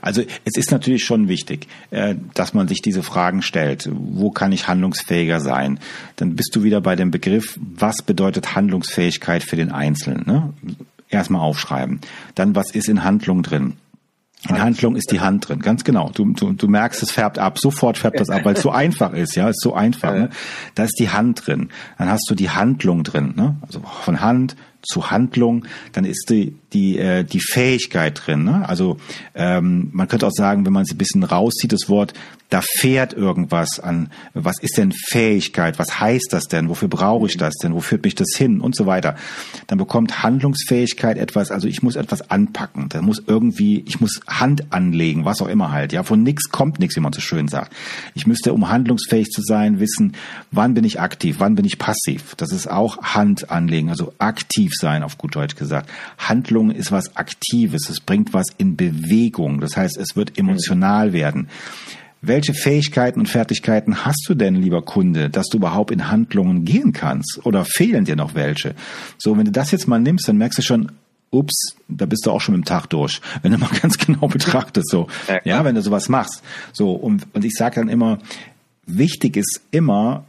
Also es ist natürlich schon wichtig, äh, dass man sich diese Fragen stellt. Wo kann ich handlungsfähiger sein? Dann bist du wieder bei dem Begriff, was bedeutet Handlungsfähigkeit für den Einzelnen? Ne? Erstmal aufschreiben. Dann, was ist in Handlung drin? In Handlung ist die Hand drin, ganz genau. Du, du, du merkst, es färbt ab, sofort färbt das ab, weil es so [LAUGHS] einfach ist, ja, es ist so einfach. Ne? Da ist die Hand drin. Dann hast du die Handlung drin, ne? also von Hand zu Handlung. Dann ist die die äh, die Fähigkeit drin. Ne? Also ähm, man könnte auch sagen, wenn man es ein bisschen rauszieht, das Wort da fährt irgendwas an. Was ist denn Fähigkeit? Was heißt das denn? Wofür brauche ich das denn? Wo führt mich das hin? Und so weiter. Dann bekommt Handlungsfähigkeit etwas, also ich muss etwas anpacken. Da muss irgendwie, ich muss Hand anlegen, was auch immer halt. Ja, von nichts kommt nichts, wie man so schön sagt. Ich müsste, um handlungsfähig zu sein, wissen, wann bin ich aktiv, wann bin ich passiv. Das ist auch Hand anlegen, also aktiv sein, auf gut Deutsch gesagt. Handlung ist was Aktives, es bringt was in Bewegung. Das heißt, es wird emotional werden. Welche Fähigkeiten und Fertigkeiten hast du denn, lieber Kunde, dass du überhaupt in Handlungen gehen kannst? Oder fehlen dir noch welche? So, wenn du das jetzt mal nimmst, dann merkst du schon, ups, da bist du auch schon mit dem Tag durch. Wenn du [LAUGHS] mal ganz genau betrachtest, so. Ja, ja wenn du sowas machst. So, und, und ich sage dann immer, wichtig ist immer,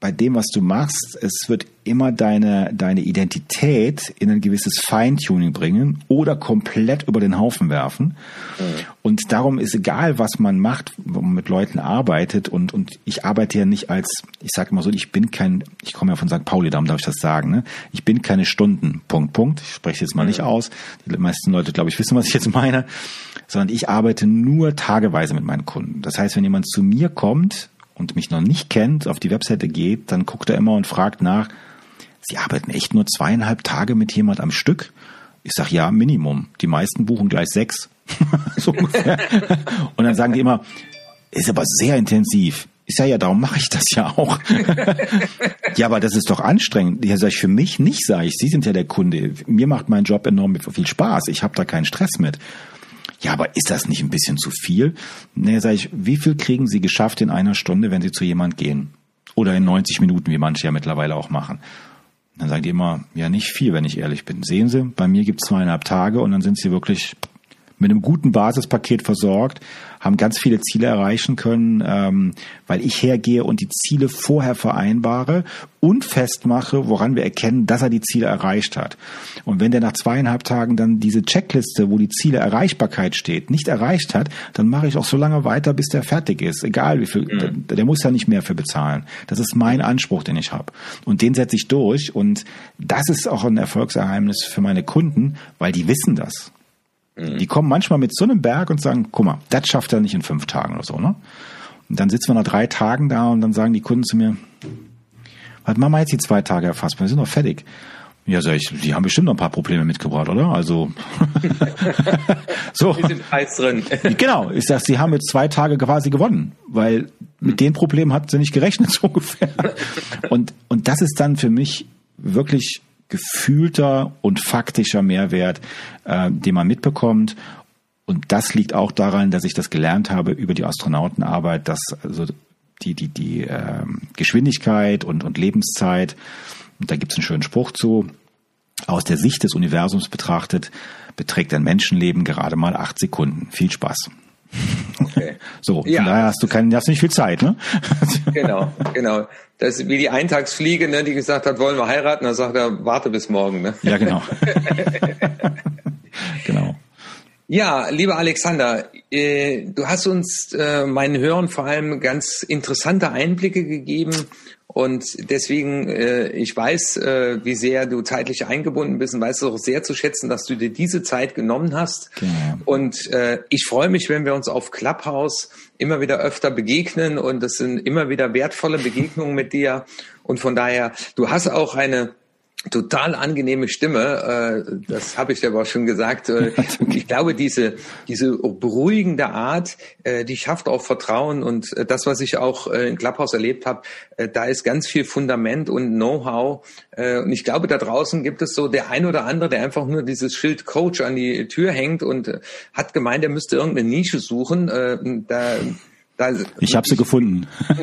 bei dem, was du machst, es wird immer deine, deine Identität in ein gewisses Feintuning bringen oder komplett über den Haufen werfen. Mhm. Und darum ist egal, was man macht, wo man mit Leuten arbeitet. Und, und ich arbeite ja nicht als, ich sage immer so, ich bin kein, ich komme ja von St. Pauli, darum darf ich das sagen, ne? ich bin keine Stunden, Punkt, Punkt. Ich spreche jetzt mal mhm. nicht aus. Die meisten Leute, glaube ich, wissen, was ich jetzt meine. Sondern ich arbeite nur tageweise mit meinen Kunden. Das heißt, wenn jemand zu mir kommt, und mich noch nicht kennt, auf die Webseite geht, dann guckt er immer und fragt nach, Sie arbeiten echt nur zweieinhalb Tage mit jemand am Stück? Ich sag ja, Minimum. Die meisten buchen gleich sechs. [LAUGHS] so ungefähr. Und dann sagen die immer, ist aber sehr intensiv. Ich sage ja, darum mache ich das ja auch. [LAUGHS] ja, aber das ist doch anstrengend. Ja, sage ich für mich nicht, sage ich. Sie sind ja der Kunde. Mir macht mein Job enorm viel Spaß. Ich habe da keinen Stress mit. Ja, aber ist das nicht ein bisschen zu viel? Nee, sag ich, wie viel kriegen Sie geschafft in einer Stunde, wenn Sie zu jemand gehen? Oder in 90 Minuten, wie manche ja mittlerweile auch machen. Dann sagen die immer, ja, nicht viel, wenn ich ehrlich bin. Sehen Sie, bei mir gibt es zweieinhalb Tage und dann sind Sie wirklich mit einem guten Basispaket versorgt, haben ganz viele Ziele erreichen können, ähm, weil ich hergehe und die Ziele vorher vereinbare und festmache, woran wir erkennen, dass er die Ziele erreicht hat. Und wenn der nach zweieinhalb Tagen dann diese Checkliste, wo die Ziele Erreichbarkeit steht, nicht erreicht hat, dann mache ich auch so lange weiter, bis der fertig ist. Egal wie viel, mhm. der, der muss ja nicht mehr für bezahlen. Das ist mein Anspruch, den ich habe. Und den setze ich durch. Und das ist auch ein Erfolgsgeheimnis für meine Kunden, weil die wissen das. Die kommen manchmal mit so einem Berg und sagen, guck mal, das schafft er nicht in fünf Tagen oder so, ne? Und dann sitzen wir nach drei Tagen da und dann sagen die Kunden zu mir, was machen wir jetzt die zwei Tage erfasst? Wir sind doch fertig. Ja, sag ich, die haben bestimmt noch ein paar Probleme mitgebracht, oder? Also [LAUGHS] so. Die sind heiß drin. genau, ich sag, sie haben jetzt zwei Tage quasi gewonnen, weil mit den Problemen hat sie nicht gerechnet, [LAUGHS] so ungefähr. Und, und das ist dann für mich wirklich gefühlter und faktischer Mehrwert, äh, den man mitbekommt. Und das liegt auch daran, dass ich das gelernt habe über die Astronautenarbeit, dass also die, die, die äh, Geschwindigkeit und, und Lebenszeit, und da gibt es einen schönen Spruch zu, aus der Sicht des Universums betrachtet, beträgt ein Menschenleben gerade mal acht Sekunden. Viel Spaß. Okay. So, ja. von daher hast du keinen, hast nicht viel Zeit, ne? [LAUGHS] Genau, genau. Das ist wie die Eintagsfliege, ne, die gesagt hat, wollen wir heiraten, dann sagt er, warte bis morgen, ne? Ja, genau. [LAUGHS] genau. Ja, lieber Alexander, äh, du hast uns äh, meinen Hörern vor allem ganz interessante Einblicke gegeben und deswegen, äh, ich weiß, äh, wie sehr du zeitlich eingebunden bist und weiß auch sehr zu schätzen, dass du dir diese Zeit genommen hast. Genau. Und äh, ich freue mich, wenn wir uns auf Clubhouse immer wieder öfter begegnen und das sind immer wieder wertvolle Begegnungen mit dir. Und von daher, du hast auch eine total angenehme Stimme, äh, das habe ich dir aber auch schon gesagt. Äh, [LAUGHS] ich glaube, diese, diese beruhigende Art, äh, die schafft auch Vertrauen und das, was ich auch in Clubhouse erlebt habe, da ist ganz viel Fundament und Know-how. Und ich glaube, da draußen gibt es so der ein oder andere, der einfach nur dieses Schild Coach an die Tür hängt und hat gemeint, er müsste irgendeine Nische suchen. Da da, ich habe sie gefunden. [LAUGHS]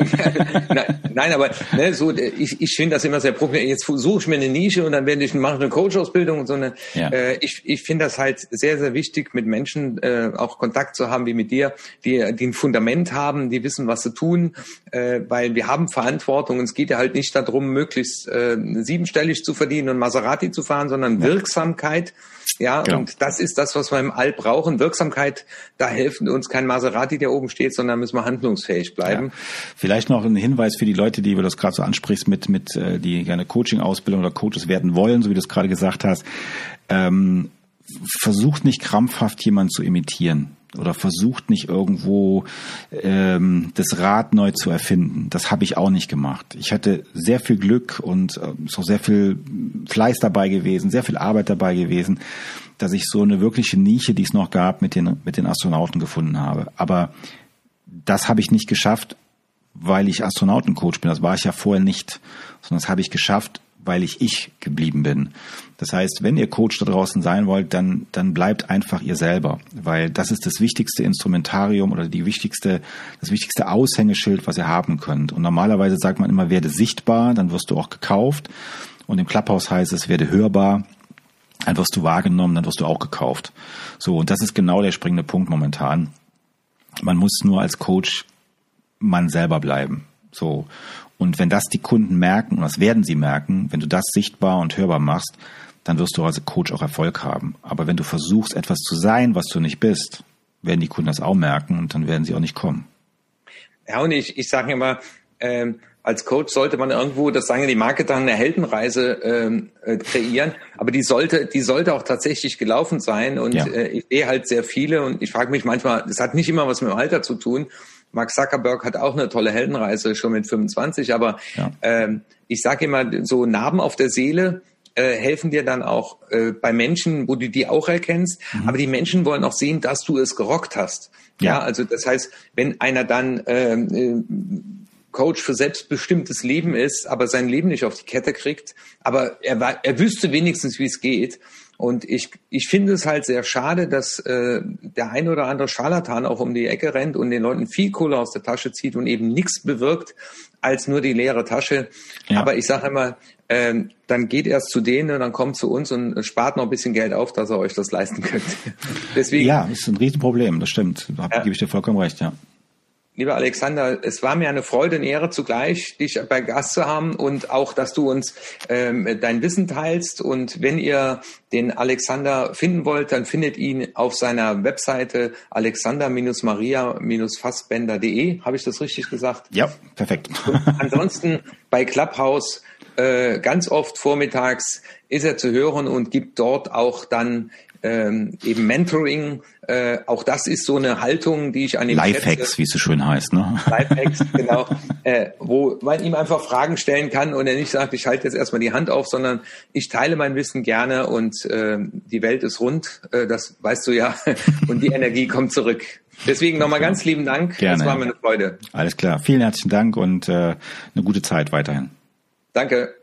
nein, nein, aber ne, so, ich, ich finde das immer sehr problematisch. Jetzt suche ich mir eine Nische und dann werde ich mache eine Coach-Ausbildung und so. Eine, ja. äh, ich ich finde das halt sehr, sehr wichtig, mit Menschen äh, auch Kontakt zu haben wie mit dir, die, die ein Fundament haben, die wissen, was sie tun, äh, weil wir haben Verantwortung. Und es geht ja halt nicht darum, möglichst äh, siebenstellig zu verdienen und Maserati zu fahren, sondern ja. Wirksamkeit. Ja, genau. und das ist das, was wir im All brauchen. Wirksamkeit, da helfen uns kein Maserati, der oben steht, sondern müssen wir handlungsfähig bleiben. Ja. Vielleicht noch ein Hinweis für die Leute, die du das gerade so ansprichst, mit, mit äh, die gerne Coaching-Ausbildung oder Coaches werden wollen, so wie du es gerade gesagt hast. Ähm, versucht nicht krampfhaft jemanden zu imitieren oder versucht nicht irgendwo ähm, das Rad neu zu erfinden. Das habe ich auch nicht gemacht. Ich hatte sehr viel Glück und äh, so sehr viel Fleiß dabei gewesen, sehr viel Arbeit dabei gewesen, dass ich so eine wirkliche Nische, die es noch gab, mit den mit den Astronauten gefunden habe. Aber das habe ich nicht geschafft, weil ich Astronautencoach bin. Das war ich ja vorher nicht, sondern das habe ich geschafft, weil ich ich geblieben bin. Das heißt, wenn ihr Coach da draußen sein wollt, dann, dann bleibt einfach ihr selber, weil das ist das wichtigste Instrumentarium oder die wichtigste, das wichtigste Aushängeschild, was ihr haben könnt. Und normalerweise sagt man immer, werde sichtbar, dann wirst du auch gekauft. Und im Clubhouse heißt es, werde hörbar, dann wirst du wahrgenommen, dann wirst du auch gekauft. So, und das ist genau der springende Punkt momentan. Man muss nur als Coach man selber bleiben. So. Und wenn das die Kunden merken, und das werden sie merken, wenn du das sichtbar und hörbar machst, dann wirst du als Coach auch Erfolg haben. Aber wenn du versuchst, etwas zu sein, was du nicht bist, werden die Kunden das auch merken und dann werden sie auch nicht kommen. Ja, und ich, ich sage immer, ähm, als Coach sollte man irgendwo, das sagen die Marketer, eine Heldenreise ähm, äh, kreieren, aber die sollte, die sollte auch tatsächlich gelaufen sein. Und ja. äh, ich sehe halt sehr viele und ich frage mich manchmal, das hat nicht immer was mit dem Alter zu tun. Mark Zuckerberg hat auch eine tolle Heldenreise schon mit 25, aber ja. ähm, ich sage immer, so Narben auf der Seele äh, helfen dir dann auch äh, bei Menschen, wo du die auch erkennst. Mhm. Aber die Menschen wollen auch sehen, dass du es gerockt hast. Ja, ja also das heißt, wenn einer dann ähm, äh, Coach für selbstbestimmtes Leben ist, aber sein Leben nicht auf die Kette kriegt. Aber er, er wüsste wenigstens, wie es geht. Und ich, ich finde es halt sehr schade, dass äh, der ein oder andere Scharlatan auch um die Ecke rennt und den Leuten viel Kohle aus der Tasche zieht und eben nichts bewirkt als nur die leere Tasche. Ja. Aber ich sage immer, äh, dann geht erst zu denen und dann kommt zu uns und spart noch ein bisschen Geld auf, dass ihr euch das leisten könnt. [LAUGHS] Deswegen, ja, ist ein Riesenproblem, das stimmt. Da ja. gebe ich dir vollkommen recht, ja. Lieber Alexander, es war mir eine Freude und Ehre zugleich, dich bei Gast zu haben und auch, dass du uns ähm, dein Wissen teilst. Und wenn ihr den Alexander finden wollt, dann findet ihn auf seiner Webseite alexander-maria-fassbender.de. Habe ich das richtig gesagt? Ja, perfekt. Und ansonsten bei Clubhouse äh, ganz oft vormittags ist er zu hören und gibt dort auch dann ähm, eben Mentoring, äh, auch das ist so eine Haltung, die ich an dem Lifehacks, wie es so schön heißt, ne? Lifehacks, [LAUGHS] genau, äh, wo man ihm einfach Fragen stellen kann und er nicht sagt, ich halte jetzt erstmal die Hand auf, sondern ich teile mein Wissen gerne und äh, die Welt ist rund, äh, das weißt du ja, [LAUGHS] und die Energie kommt zurück. Deswegen nochmal ganz lieben Dank. Gerne. Das war mir eine Freude. Alles klar. Vielen herzlichen Dank und äh, eine gute Zeit weiterhin. Danke.